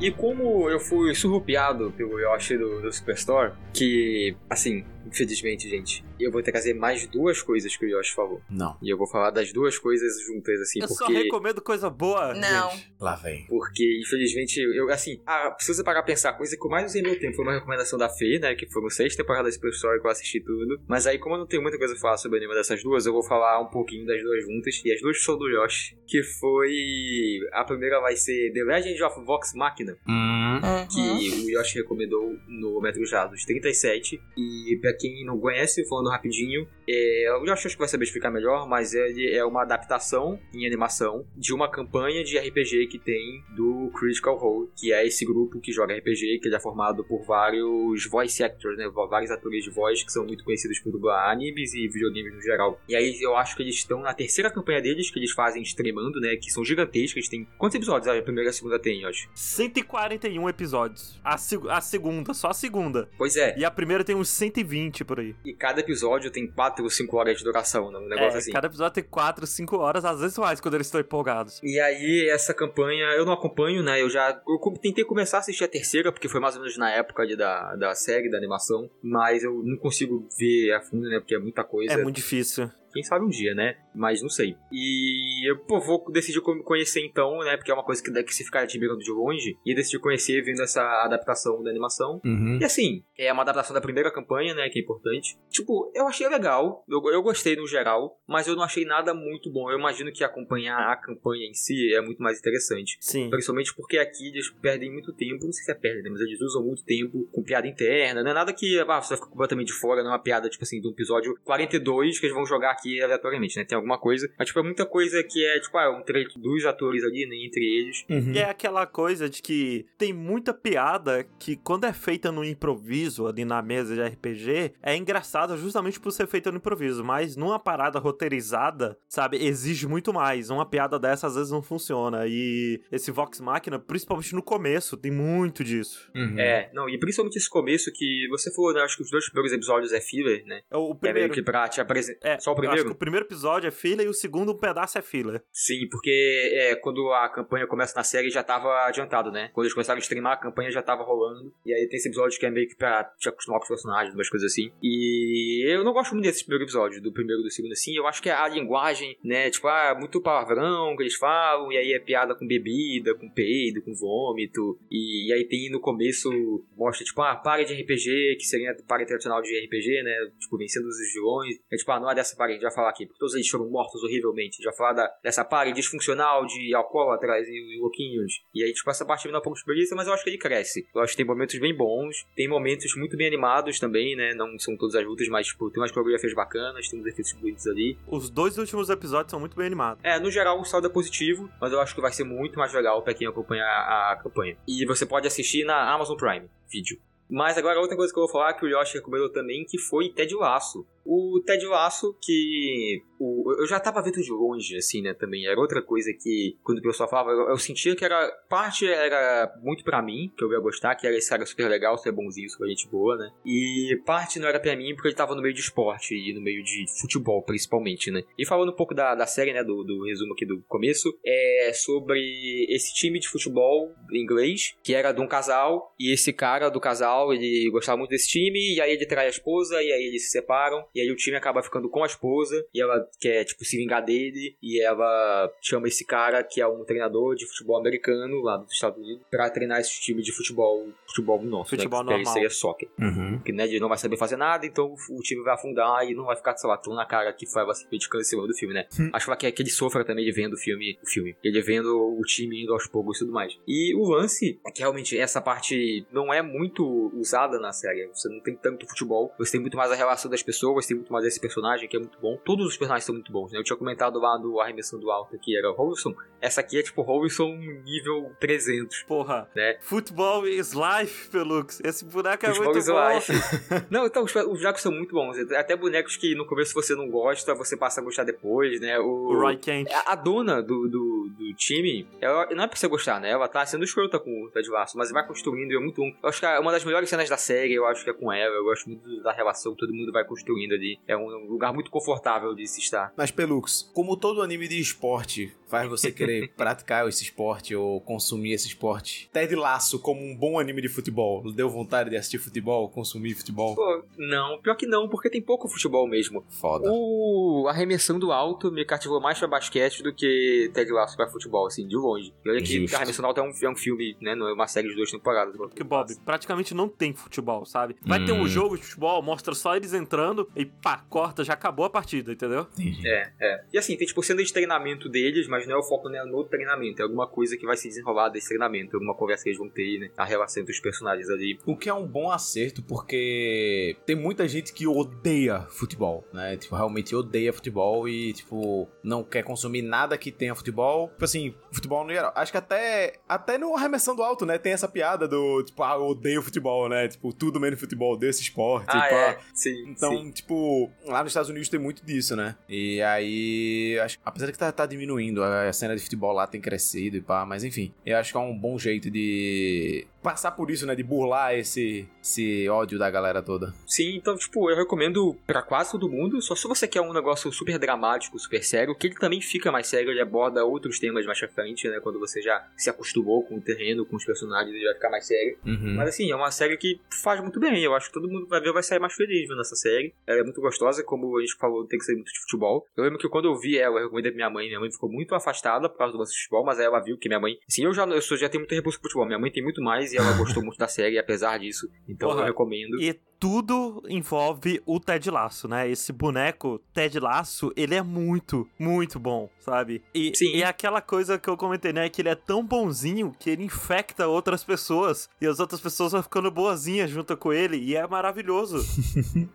E como eu fui surrupiado pelo Yoshi do, do Superstore, que, assim, infelizmente, gente, eu vou trazer mais duas coisas que o Yoshi falou. Não. E eu vou falar das duas coisas juntas, assim, eu só porque... recomendo coisa boa, Não. gente. Lá vem. Porque, infelizmente, eu, assim, ah, precisa parar pra pensar, a coisa que eu mais usei meu tempo foi uma recomendação da Fê, né, que foram seis temporadas de Story que eu assisti tudo. Mas aí, como eu não tenho muita coisa a falar sobre nenhuma dessas duas, eu vou falar um pouquinho das duas juntas. E as duas são do Yoshi, que foi... A primeira vai ser The Legend of Vox Machina, Hum. Uhum. que o Yoshi recomendou no Metro Jados 37. E quem não conhece, falando rapidinho, é, Yoshi acho que vai saber explicar melhor, mas ele é uma adaptação em animação de uma campanha de RPG que tem do Critical Role, que é esse grupo que joga RPG, que ele é formado por vários voice actors, né, vários atores de voz que são muito conhecidos por dublar animes e videogames no geral. E aí eu acho que eles estão na terceira campanha deles, que eles fazem streamando, né, que são gigantescas, tem... Quantos episódios a primeira e a segunda tem, Yoshi? 141 episódios. A, seg- a segunda, só a segunda. Pois é, E a primeira tem uns 120 por aí. E cada episódio tem 4 ou 5 horas de duração, né? Um negócio É, assim. Cada episódio tem 4, 5 horas, às vezes mais, quando eles estão empolgados. E aí, essa campanha, eu não acompanho, né? Eu já. Eu tentei começar a assistir a terceira, porque foi mais ou menos na época de, da, da série, da animação. Mas eu não consigo ver a fundo, né? Porque é muita coisa. É muito difícil. Quem sabe um dia, né? Mas não sei. E eu, pô, vou decidir co- conhecer então, né? Porque é uma coisa que daqui se ficar admirando de longe. E decidi conhecer vendo essa adaptação da animação. Uhum. E assim, é uma adaptação da primeira campanha, né? Que é importante. Tipo, eu achei legal. Eu, eu gostei no geral. Mas eu não achei nada muito bom. Eu imagino que acompanhar a campanha em si é muito mais interessante. Sim. Principalmente porque aqui eles perdem muito tempo. Não sei se é perdem, né, mas eles usam muito tempo com piada interna. Não é nada que ah, você vai ficar completamente de fora. Não é uma piada, tipo assim, do episódio 42 que eles vão jogar aqui aleatoriamente, né? Tem alguma coisa. Mas, tipo, é muita coisa que é, tipo, ah, um trecho dos atores ali, né? Entre eles. Uhum. E é aquela coisa de que tem muita piada que, quando é feita no improviso, ali na mesa de RPG, é engraçada justamente por ser feita no improviso. Mas numa parada roteirizada, sabe, exige muito mais. Uma piada dessa às vezes não funciona. E esse Vox Machina, principalmente no começo, tem muito disso. Uhum. É, não, e principalmente esse começo que você falou, né? Acho que os dois primeiros episódios é filler, né? É O É meio primeiro. que pra te apresentar. É, Só o eu Acho primeiro? que o primeiro episódio é fila e o segundo um pedaço é fila. Sim, porque é, quando a campanha começa na série já tava adiantado, né? Quando eles começaram a streamar, a campanha já tava rolando. E aí tem esse episódio que é meio que pra te acostumar com os personagens, umas coisas assim. E eu não gosto muito desses primeiros episódios, do primeiro e do segundo, assim. Eu acho que a linguagem, né? Tipo, ah, muito palavrão que eles falam, e aí é piada com bebida, com peido, com vômito. E, e aí tem no começo, mostra, tipo, ah, pare de RPG, que seria a pare tradicional de RPG, né? Tipo, vencendo os vilões. É tipo, ah, não é dessa pare, vai falar aqui, porque todos eles foram mortos horrivelmente. Vai falar da, dessa pare disfuncional de alcoólatras e, e louquinhos. E aí, tipo, essa parte me dá um pouco de preguiça, mas eu acho que ele cresce. Eu acho que tem momentos bem bons, tem momentos muito bem animados também, né? Não são todas as lutas, mas, tipo, tem umas coreografias bacanas, tem uns efeitos bonitos ali. Os dois últimos episódios são muito bem animados. É, no geral o saldo é positivo, mas eu acho que vai ser muito mais legal pra quem acompanha a, a campanha. E você pode assistir na Amazon Prime Video. Mas agora outra coisa que eu vou falar que o Yoshi recomendou também, que foi Ted Laço. O Ted Laço, que o, eu já tava vendo de longe, assim, né, também. Era outra coisa que, quando o pessoal falava, eu, eu sentia que era. Parte era muito pra mim, que eu ia gostar, que era esse cara super legal, super bonzinho, super gente boa, né? E parte não era pra mim porque ele tava no meio de esporte e no meio de futebol, principalmente, né? E falando um pouco da, da série, né, do, do resumo aqui do começo, é sobre esse time de futebol inglês, que era de um casal, e esse cara do casal, ele gostava muito desse time, e aí ele trai a esposa, e aí eles se separam, e aí o time acaba ficando com a esposa, e ela quer, tipo, se vingar dele, e ela chama esse cara, que é um treinador de futebol americano, lá dos Estados Unidos, pra treinar esse time de futebol, futebol nosso, Futebol né? Que normal. seria soccer. Uhum. Que, né, ele não vai saber fazer nada, então o time vai afundar e não vai ficar, sei lá, tão na cara que vai se criticando em cima do filme, né? Acho que que ele sofra também de vendo o filme, o filme. Ele vendo o time indo aos poucos e tudo mais. E o lance é que realmente essa parte não é muito usada na série. Você não tem tanto futebol, você tem muito mais a relação das pessoas, tem muito mais esse personagem que é muito bom. Todos os personagens são muito bons, né? Eu tinha comentado lá do Arremessando Alto que era o Robinson. Essa aqui é tipo Robinson nível 300. Porra. Né? Futebol is life, Pelux. Esse boneco é Futebol muito is bom. life. *laughs* não, então, os, os bonecos são muito bons. Até bonecos que no começo você não gosta, você passa a gostar depois, né? O, O Roy Kent. a, a dona do, do, do time, ela não é pra você gostar, né? Ela tá sendo escrota com o Ted Lasso, mas vai construindo e é muito bom. Eu acho que é uma das melhores cenas da série, eu acho que é com ela. Eu gosto muito da relação que todo mundo vai construindo ali. É um lugar muito confortável de se estar. Mas, Pelux, como todo anime de esporte faz você querer *laughs* praticar esse esporte ou consumir esse esporte, Ted Laço, como um bom anime de futebol, deu vontade de assistir futebol, consumir futebol? Pô, não, pior que não, porque tem pouco futebol mesmo. Foda. O Arremessando Alto me cativou mais pra basquete do que Ted Lasso pra futebol, assim, de longe. E olha que. Arremessando Alto é um, é um filme, né? Não é uma série de duas temporadas. Porque, Bob, praticamente não tem futebol, sabe? Vai ter um Hum. jogo de futebol, mostra só eles entrando e pá, corta, já acabou a partida, entendeu? Entendi. É, é. E assim, tem tipo cena de treinamento deles, mas não é o foco né, no treinamento. É alguma coisa que vai se desenrolar desse treinamento, alguma conversa que eles vão ter, né? A relação entre os personagens ali. O que é um bom acerto, porque tem muita gente que odeia futebol, né? Tipo, realmente odeia futebol e, tipo, não quer consumir nada que tenha futebol. Tipo assim, futebol no geral. Acho que até, até no Arremessando Alto, né? Tem essa piada do, tipo, ah, eu odeio futebol, né? Tipo, tudo menos futebol, desse esporte. Ah, tipo, é. ah, Sim. Então, sim. tipo, lá nos Estados Unidos tem muito disso, né? E aí, acho, apesar de que tá, tá diminuindo, a cena de futebol lá tem crescido e pá, mas enfim, eu acho que é um bom jeito de passar por isso, né? De burlar esse, esse ódio da galera toda. Sim, então, tipo, eu recomendo pra quase todo mundo, só se você quer um negócio super dramático, super sério, que ele também fica mais sério, ele aborda outros temas mais pra frente, né? Quando você já se acostumou com o terreno, com os personagens, ele vai ficar mais sério. Uhum. Mas assim, é uma série que faz muito bem. Eu acho que todo mundo vai ver vai sair mais feliz vendo essa série. Ela é muito gostosa, como a gente falou, tem que ser muito de futebol. Eu lembro que quando eu vi ela, eu recomendei pra minha mãe. Minha mãe ficou muito afastada por causa do lance de futebol, mas aí ela viu que minha mãe. Assim, eu já, eu sou- já tenho muito repulso com futebol. Minha mãe tem muito mais e ela gostou muito da série, apesar disso. Então Porra, eu recomendo. E tudo envolve o Ted Laço, né? Esse boneco, Ted Laço, ele é muito, muito bom, sabe? E, Sim. e é aquela coisa que eu comentei, né? Que ele é tão bonzinho que ele infecta outras pessoas. E as outras pessoas vão ficando boazinhas junto com ele. E é maravilhoso. *laughs*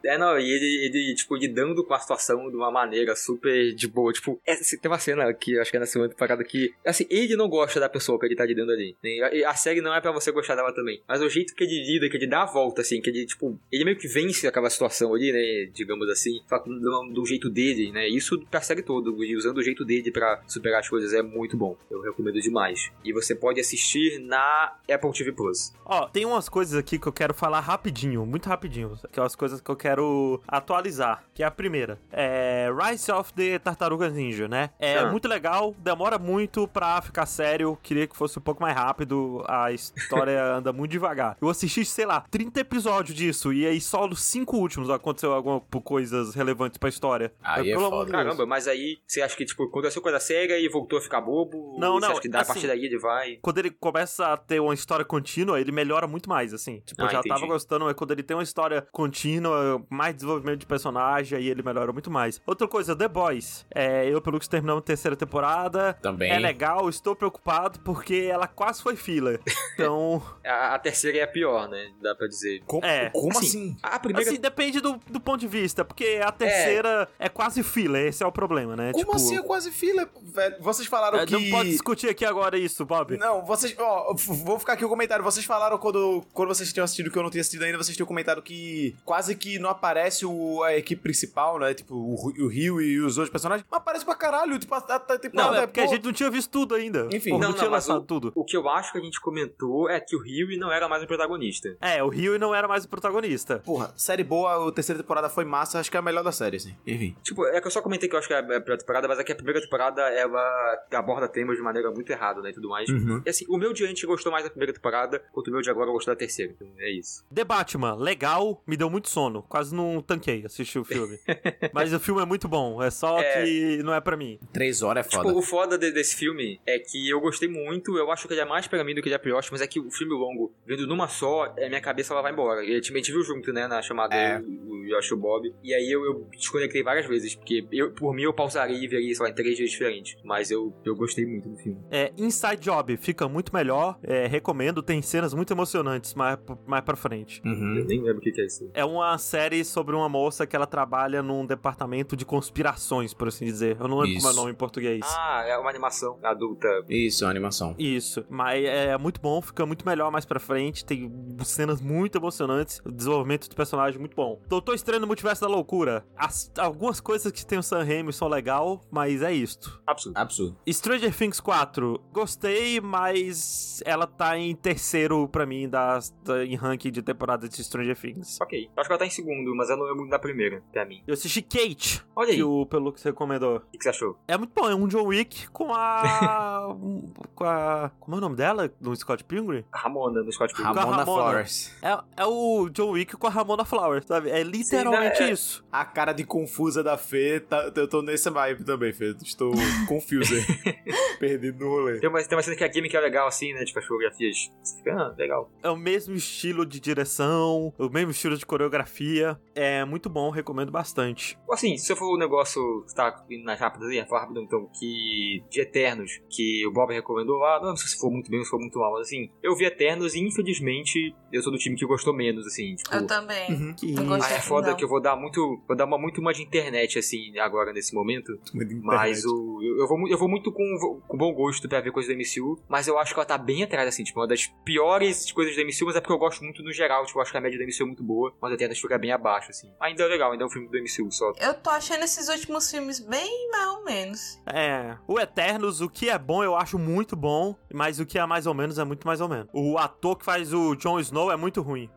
É, não, e ele, ele, tipo, lidando com a situação de uma maneira super de boa. Tipo, é, tem uma cena que acho que é na segunda temporada que, assim, ele não gosta da pessoa que ele tá lidando ali. né? E A, a série não é pra você gostar dela também. Mas o jeito que ele lida, que ele dá a volta, assim, que ele, tipo, ele meio que vence aquela situação ali, né? Digamos assim, que do, do jeito dele, né? Isso pra série toda, e usando o jeito dele pra superar as coisas é muito bom. Eu recomendo demais. E você pode assistir na Apple TV Plus. Ó, tem umas coisas aqui que eu quero falar rapidinho, muito rapidinho. Que é as coisas que eu quero atualizar. Que é a primeira. É Rise of the Tartarugas Ninja, né? É Ah. muito legal, demora muito pra ficar sério. Queria que fosse um pouco mais rápido. A história *laughs* anda muito devagar. Eu assisti, sei lá, 30 episódios disso. E aí só nos cinco últimos aconteceu alguma coisas relevantes pra história. Aí é Pelo foda. Caramba, mas aí você acha que, tipo, aconteceu coisa séria e voltou a ficar bobo? Não, Ou você não, acha que assim- partir daí ele vai. quando ele começa a ter uma história contínua, ele melhora muito mais, assim. Tipo, eu Ah, já entendi. tava gostando, mas quando ele tem uma história contínua, mais desenvolvimento de personagem, aí ele melhora muito mais. Outra coisa, The Boys. É, eu, pelo que terminamos a terceira temporada. Também. É legal, estou preocupado porque ela quase foi fila. *laughs* Então, A, a terceira é a pior, né? Dá pra dizer. Como, É, como assim, assim? A primeira. assim, depende do, do ponto de vista, porque a terceira é, quase fila, esse é o problema, né? Como tipo, assim é quase fila, velho? Vocês falaram é, que... Não pode discutir aqui agora isso, Bob. Não, vocês. Ó, vou ficar aqui o comentário. Vocês falaram quando, quando vocês tinham assistido que eu não tinha assistido ainda, vocês tinham comentado que quase que não aparece o, a equipe principal, né? Tipo, o, o Rio e os outros personagens. Mas aparece pra caralho. Tipo, a, a, a temporada Não, é porque a pô, gente não tinha visto tudo ainda. Enfim. Pô, Não, não, não, tinha mas lançado o- tudo. O que eu acho que a gente comentou é que o Rio não era mais o protagonista. É, o Rio não era mais o protagonista. Lista. Porra, série boa, a terceira temporada foi massa, acho que é a melhor da série, assim. Enfim. Tipo, é que eu só comentei que eu acho que é a primeira temporada, mas é que a primeira temporada ela aborda temas de maneira muito errada, né? E tudo mais. Uhum. E assim, o meu de antes gostou mais da primeira temporada, enquanto o meu de agora gostou da terceira. Então é isso. The Batman, legal, me deu muito sono. Quase não tanquei assistir o filme. *laughs* Mas o filme é muito bom, é só É. que não é pra mim. Três horas é foda. Tipo, o foda de- desse filme é que eu gostei muito, eu acho que ele é mais pra mim do que ele é pra Yoshi, mas é que o filme longo, vendo numa só, é, minha cabeça ela vai embora. E a gente a gente viu junto, né, na chamada É. o, o Yoshi e o Bob. E aí eu, eu desconectei várias vezes, porque eu, por mim eu pausaria e veria, sei lá, em três dias diferentes. Mas eu, eu gostei muito do filme. É, Inside Job fica muito melhor, é, recomendo, tem cenas muito emocionantes mais, mais pra frente. Eu Uhum. nem lembro o que, que é isso. É uma série sobre uma moça que ela trabalha num departamento de conspirações, por assim dizer. Eu não lembro como é o Isso. nome em português. Ah, é uma animação adulta. Isso, é uma animação. Isso, mas é muito bom, fica muito melhor mais pra frente, tem cenas muito emocionantes, o desenvolvimento do personagem muito bom. Doutor Estranho no Multiverso da Loucura. As- algumas coisas que tem o Sam Raimi são legal, mas é isto. Absurdo. Absurdo. Stranger Things 4, gostei, mas ela tá em terceiro pra mim das, da, em ranking de temporada de Stranger Things. Ok. Acho que ela tá em segundo, mas eu não lembro da primeira, pra mim. Eu assisti Kate, Olha aí, que o o, pelo que você recomendou. que, que você achou? É muito bom, é um John Wick com a. *laughs* com a. Como é o nome dela? Do Scott Pilgrim? Ramona no Scott Pilgrim. Ramona, Ramona. Flowers. É, é o John Wick com a Ramona Flowers, sabe? É literalmente Sim, né? isso. A cara de confusa da Fê, tá- eu tô nesse vibe também, Fê. Estou confuso aí. *laughs* Perdido no rolê. Tem uma, tem uma cena que a gimmick é legal, assim, né? Tipo, as coreografias. Você fica, ah, legal. É o mesmo estilo de direção, o mesmo estilo de coreografia. É muito bom, recomendo bastante. Assim, se eu for o negócio, tá indo nas rápidas aí, falar rápido então, que de Eternos, que o Bob recomendou, ah, não sei se for muito bem ou se for muito mal, mas assim, eu vi Eternos e infelizmente eu sou do time que gostou menos, assim, tipo. Eu também. Uhum. Que Ah, é foda Não. que eu vou dar muito. Vou dar uma muito uma de internet, assim, agora nesse momento. Mas o, eu, eu vou, eu vou muito com, com bom gosto pra ver coisas da MCU, mas eu acho que ela tá bem atrás, assim, tipo, uma das piores coisas da MCU, mas é porque eu gosto muito no geral, tipo, eu acho que a média da MCU é muito boa, mas a Eternos fica bem abaixo, assim. Ainda é legal, ainda é um filme do MCU só. Eu tô achando esses últimos filmes bem mais ou menos. É, o Eternos, o que é bom eu acho muito bom, mas o que é mais ou menos é muito mais ou menos. O ator que faz o Jon Snow é muito ruim.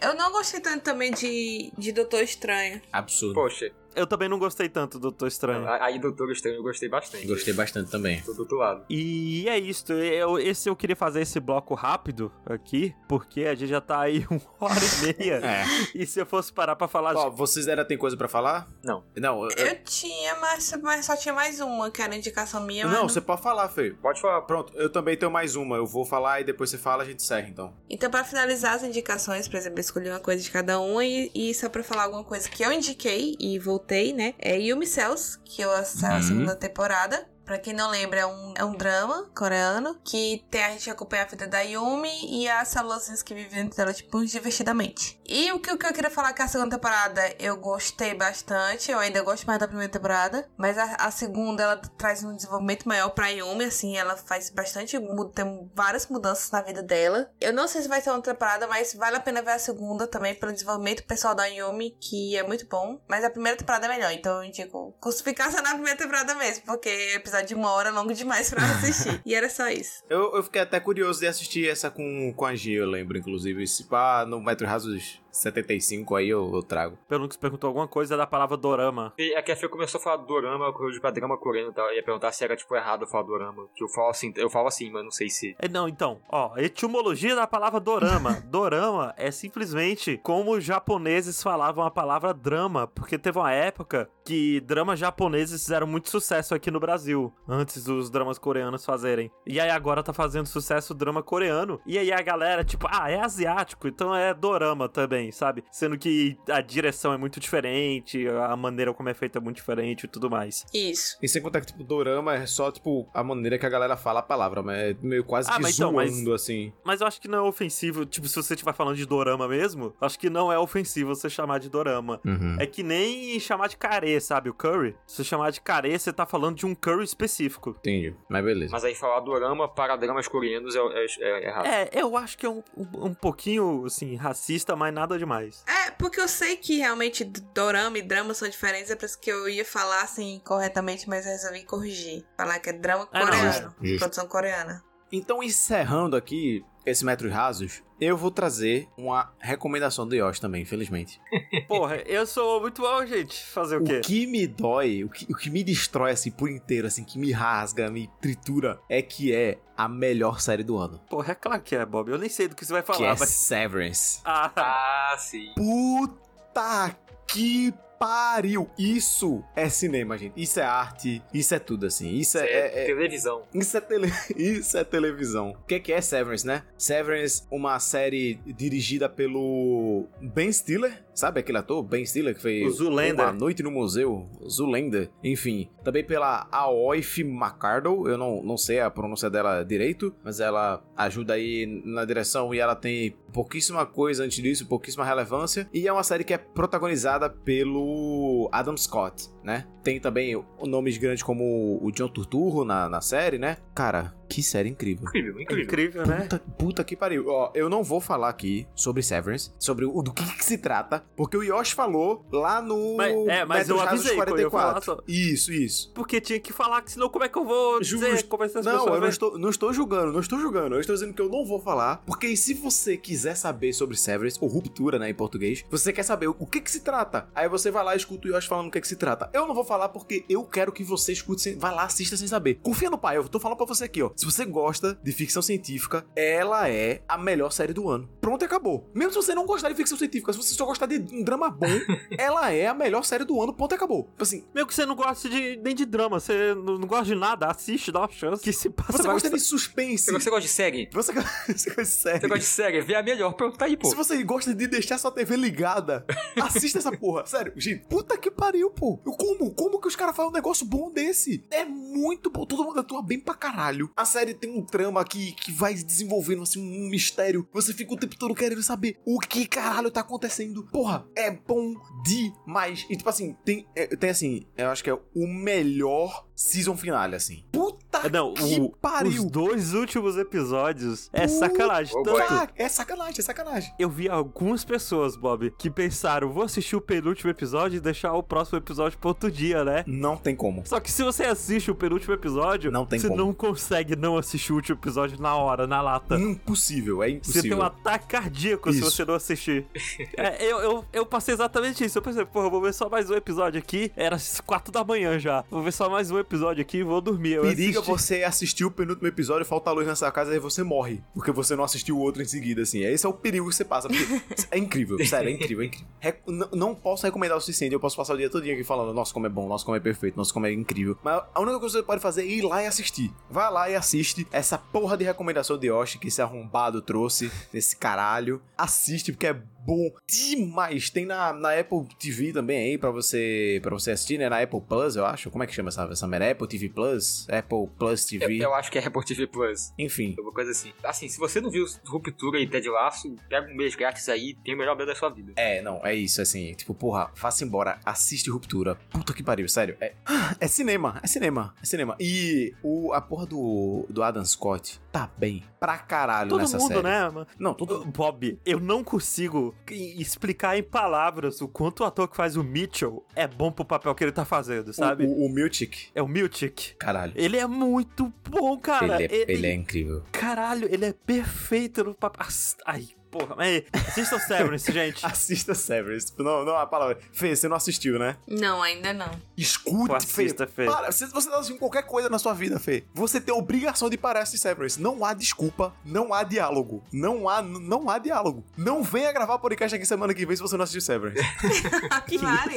Eu não gostei tanto também de, de Doutor Estranho. Absurdo. Poxa, Eu também não gostei tanto do Doutor Estranho. aí Doutor Estranho eu gostei bastante. Gostei bastante também. Tô do outro lado. E é isso. Eu, esse eu queria fazer esse bloco rápido aqui, porque a gente já tá aí *laughs* uma hora e meia. É. E se eu fosse parar pra falar. Ó, vocês ainda tem coisa pra falar? Não. Não, eu- Eu tinha, mas, mas só tinha mais uma, que era indicação minha. mas não, você pode falar, Fê. Pode falar. Pronto, eu também tenho mais uma. Eu vou falar e depois você fala, a gente encerra, então. Então, pra finalizar as indicações, por exemplo, eu escolhi uma coisa de cada uma e, e só pra falar alguma coisa que eu indiquei e voltei, né? É Yumi Cells, que eu assisti a Uhum. segunda temporada. Pra quem não lembra, é um, é um drama coreano que tem a gente acompanha a vida da Yumi e as células que vivem dentro dela, tipo, divertidamente. E o que, o que eu queria falar é que a segunda temporada eu gostei bastante, eu ainda gosto mais da primeira temporada, mas a, a segunda ela traz um desenvolvimento maior pra Yumi, assim, ela faz bastante, tem várias mudanças na vida dela. Eu não sei se vai ter outra temporada, mas vale a pena ver a segunda também pelo desenvolvimento pessoal da Yumi, que é muito bom, mas a primeira temporada é melhor, então eu indico classificação *laughs* na primeira temporada mesmo, porque episódio de uma hora é longo demais pra *laughs* assistir. e era só isso. Eu, eu fiquei até curioso de assistir essa com, com a Gia, eu lembro, inclusive. Se pá, no Metro Rasos 75 aí eu, eu trago. Pelo que você perguntou alguma coisa da palavra dorama. E a Kefir começou a falar do dorama, eu corri pra drama coreano e tal. Eu ia perguntar se era, tipo, errado eu falar dorama. Que eu falo assim, eu falo assim, mas não sei se... É, não, então, ó, etimologia da palavra dorama. *laughs* dorama é simplesmente como os japoneses falavam a palavra drama, porque teve uma época que dramas japoneses fizeram muito sucesso aqui no Brasil, antes dos dramas coreanos fazerem. E aí agora tá fazendo sucesso o drama coreano. E aí a galera, tipo, ah, é asiático, então é dorama também, sabe? Sendo que a direção é muito diferente, a maneira como é feita é muito diferente e tudo mais. Isso. E sem contar que, tipo, dorama é só, tipo, a maneira que a galera fala a palavra, mas é meio quase Ah, que mas então, zoando, mas- assim. Mas eu acho que não é ofensivo, tipo, se você estiver falando de dorama mesmo, acho que não é ofensivo você chamar de dorama. Uhum. É que nem chamar de carê, sabe? O curry. Se você chamar de carê, você tá falando de um curry específico. Entendi. Mas beleza. Mas aí falar dorama para dramas coreanos é, é, é errado. É, eu acho que é um, um, um pouquinho, assim, racista, mas nada demais. É, porque eu sei que realmente dorama e drama são diferentes, é por isso que eu ia falar assim corretamente, mas eu resolvi corrigir. Falar que é drama É, não, coreano. justo. Produção coreana. Então, encerrando aqui esse Metros Rasos, eu vou trazer uma recomendação do Yoshi também, infelizmente. *laughs* Porra, eu sou muito bom, gente. Fazer o quê? O que me dói, o que, o que me destrói assim por inteiro, assim, que me rasga, me tritura, é que é a melhor série do ano. Porra, é claro que é, Bob. Eu nem sei do que você vai falar, que é mas. Severance. Ah, Ah, sim. Puta que pariu! Isso é cinema, gente. Isso é arte. Isso é tudo, assim. Isso é, é- é- televisão. Isso é, tele... *laughs* Isso é televisão. O que é, que é Severance, né? Severance, uma série dirigida pelo Ben Stiller, sabe aquele ator? Ben Stiller, que fez O Zoolander. Uma Noite no Museu, Zoolander. Enfim, também pela Aoife McCardle, eu não, não sei a pronúncia dela direito, mas ela ajuda aí na direção e ela tem pouquíssima coisa antes disso, pouquíssima relevância. E é uma série que é protagonizada pelo Adam Scott, né? Tem também nomes grandes como o John Turturro na, na série, né? Cara, que série incrível. Incrível, incrível. incrível, né? Puta, puta que pariu. Ó, eu não vou falar aqui sobre Severance, sobre o do que, que se trata, porque o Yoshi falou lá no. Mas- é, mas eu avisei quando eu ia falar só. Isso, isso. Porque tinha que falar, que senão como é que eu vou dizer Justo. como essas Não, eu não veem? estou, não estou julgando, não estou julgando. Eu estou dizendo que eu não vou falar, porque se você quiser saber sobre Severance, ou Ruptura, né, em português, você quer saber o que que se trata. Aí você vai lá e escuta o Yoshi falando o que que se trata. Eu não vou falar porque eu quero que você escute, sem, vai lá, assista sem saber. Confia no pai, eu tô falando pra você aqui, ó. Se você gosta de ficção científica, ela é a melhor série do ano. Pronto, e acabou. Mesmo se você não gostar de ficção científica, se você só gostar de um drama bom, *laughs* ela é a melhor série do ano, ponto, e acabou. Tipo assim, Mesmo que você não goste de, nem de drama, você não, não gosta de nada, assiste, dá uma chance. Que se passa você gosta de suspense. Você, você gosta de série? *laughs* Você, gosta de série. Você gosta de série? Vê a melhor. Pronto, tá aí, pô. Se você gosta de deixar sua TV ligada, *laughs* assista essa porra. Sério, gente, puta que pariu, pô. Como? Como que os caras fazem um negócio bom desse? É muito bom. Todo mundo atua bem pra caralho. A série tem um trama que, que vai desenvolvendo, assim, um mistério. Você fica o tempo todo querendo saber o que caralho tá acontecendo. Porra, é bom demais. E, tipo assim, tem, é, tem assim, eu acho que é o melhor season finale, assim. Puta Não, que o- pariu. os dois últimos episódios é Puta sacanagem. Tanto, Ah, é sacanagem, é sacanagem. eu vi algumas pessoas, Bob, que pensaram, vou assistir o penúltimo episódio e deixar o próximo episódio pro outro dia, né? Não tem como. Só que se você assiste o penúltimo episódio, Não tem você como. não consegue não assistir o último episódio na hora, na lata. Impossível, é Você tem impossível. um ataque cardíaco se Isso. você não assistir. *laughs* É, eu, eu, eu passei exatamente isso. Eu pensei, porra, vou ver só mais um episódio aqui. Era às quatro da manhã já. Vou ver só mais um episódio aqui e vou dormir. Eu Periga assisti- você assistir o penúltimo episódio, falta luz nessa casa e você morre. Porque você não assistiu o outro em seguida, assim. Esse é o perigo que você passa. Porque é incrível, *laughs* sério, é incrível, é incrível. N- não posso recomendar o suficiente. Eu posso passar o dia todo aqui falando, nossa, como é bom, nossa, como é perfeito, nossa, como é incrível. Mas a única coisa que você pode fazer é ir lá e assistir. Vai lá e assiste essa porra de recomendação de Yoshi que esse arrombado trouxe nesse caralho. Assiste, porque é bom demais. Tem na, na Apple TV também aí pra você para você assistir, né? Na Apple Plus, eu acho. Como é que chama essa, essa merda? Apple TV Plus? Apple Plus Eu, TV. eu acho que é Report TV Plus. Enfim. Alguma coisa assim. Assim, se você não viu Ruptura e Ted Laço, pega um mês grátis aí, tem o melhor mês da sua vida. É, não, é isso, assim. Tipo, porra, faça embora, assiste Ruptura. Puta que pariu, sério. É, *gasps* é cinema, é cinema, é cinema. E o, a porra do, do Adam Scott tá bem pra caralho Todo nessa mundo, série. né? mano? Não, todo Bob, eu não consigo explicar em palavras o quanto o ator que faz o Mitchell é bom pro papel que ele tá fazendo, sabe? O, o, o Miltic, É o Miltic. caralho. Ele é muito bom, cara. ele, é, ele é incrível. Caralho, ele é perfeito no papel. Ai, porra. Mas assista o Severance, *laughs* gente. Assista Severance. Tipo, Não, não, a palavra. Fê, você não assistiu, né? Não, ainda não. Escute, Pô, assista, Fê. Para, se você tá assistindo qualquer coisa na sua vida, Fê, você tem a obrigação de parar esse Severance. Não há desculpa, não há diálogo. Não há, não há diálogo. Não venha gravar podcast aqui semana que vem se você não assistir Severance. *laughs* *laughs* que Mari.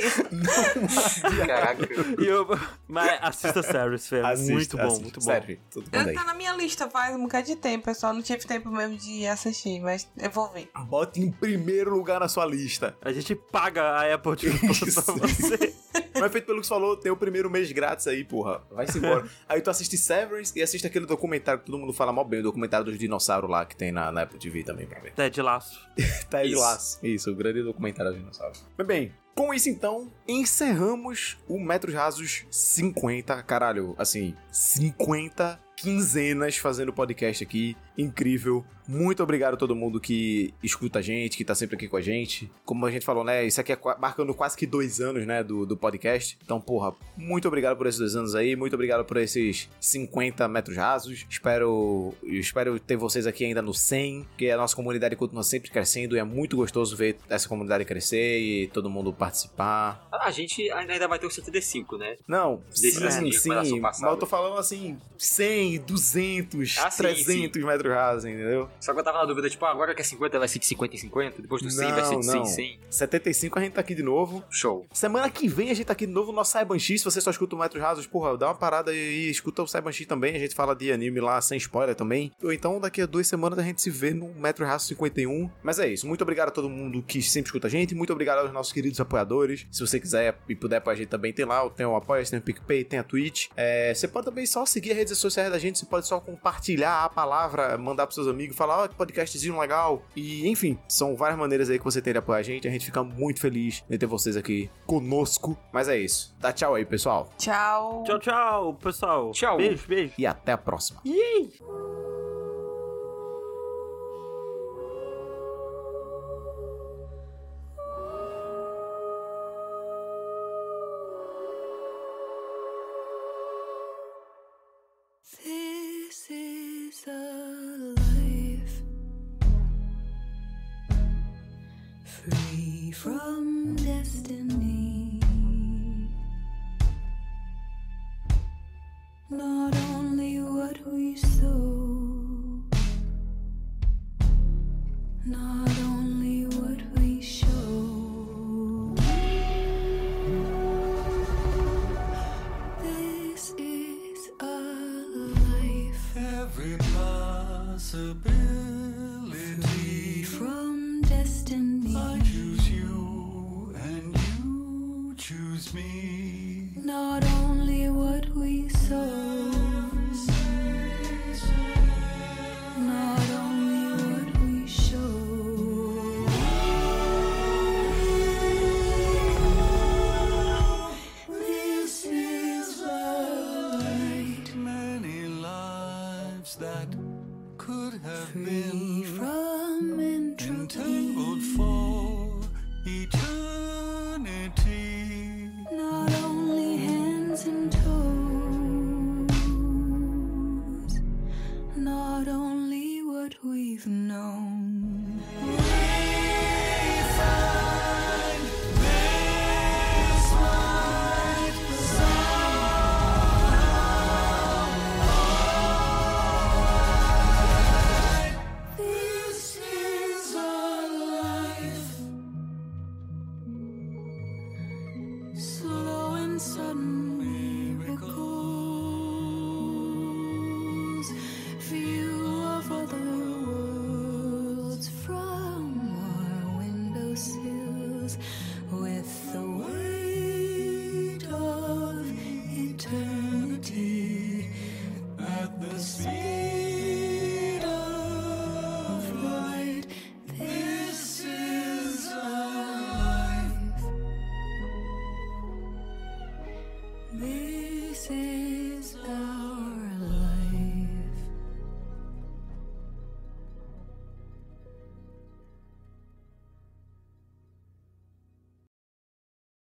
Caraca. E eu- Mas assista Severance, Fê. É Assista, muito bom, assista. muito bom. Sério, aí. Tá na minha lista faz um bocado de tempo. Eu só não tive tempo mesmo de assistir, mas eu vou Bote em primeiro lugar na sua lista. A gente paga a Apple TV Plus *laughs* pra você. Mas feito pelo que você falou, tem o primeiro mês grátis aí, porra. Vai-se embora. *laughs* aí tu assiste Severance e assiste aquele documentário que todo mundo fala mal bem, o documentário dos dinossauros lá que tem na, na Apple TV também pra ver. Ted Laço. *laughs* Tá aí Isso. laço. Isso, o grande documentário dos dinossauros. Mas bem, com isso então, encerramos o Metros Rasos 50. Caralho, assim, 50 quinzenas fazendo podcast aqui. Incrível. Muito obrigado a todo mundo que escuta a gente, que tá sempre aqui com a gente. Como a gente falou, né? Isso aqui é marcando quase que dois anos, né? Do, do podcast. Então, porra, muito obrigado por esses dois anos aí. Muito obrigado por esses 50 metros rasos. Espero, espero ter vocês aqui ainda no 100, que a nossa comunidade continua sempre crescendo e é muito gostoso ver essa comunidade crescer e todo mundo participar. A gente ainda vai ter o 75, né? Não, Desse sim, de sim. Mas eu tô falando assim, 100, 200, Ah, sim, 300 metros rasos, entendeu? Só que eu tava na dúvida, tipo, ah, agora que é 50 vai ser de 50 em 50, depois do 100 vai ser de 100 em 100. 75 a gente tá aqui de novo. Show. Semana que vem a gente tá aqui de novo no nosso Cyber X. Se você só escuta o Metros Rasos, porra, dá uma parada aí e escuta o Cyber X também. A gente fala de anime lá sem spoiler também. Ou então daqui a duas semanas a gente se vê no Metro Raso 51. Mas é isso. Muito obrigado a todo mundo que sempre escuta a gente. Muito obrigado aos nossos queridos apoiadores. Se você quiser e puder apoiar a gente também, tem lá. Tem o Apoia, tem o PicPay, tem a Twitch. É, você pode também só seguir as redes sociais da gente. Você pode só compartilhar a palavra, mandar pros seus amigos, falar, ó, que podcastzinho legal. E enfim, são várias maneiras aí que você tem de apoiar a gente. A gente fica muito feliz de ter vocês aqui conosco. Mas é isso. Dá tchau aí, pessoal. Tchau. Tchau, tchau, pessoal. Tchau. Beijo, beijo. E até a próxima. This free from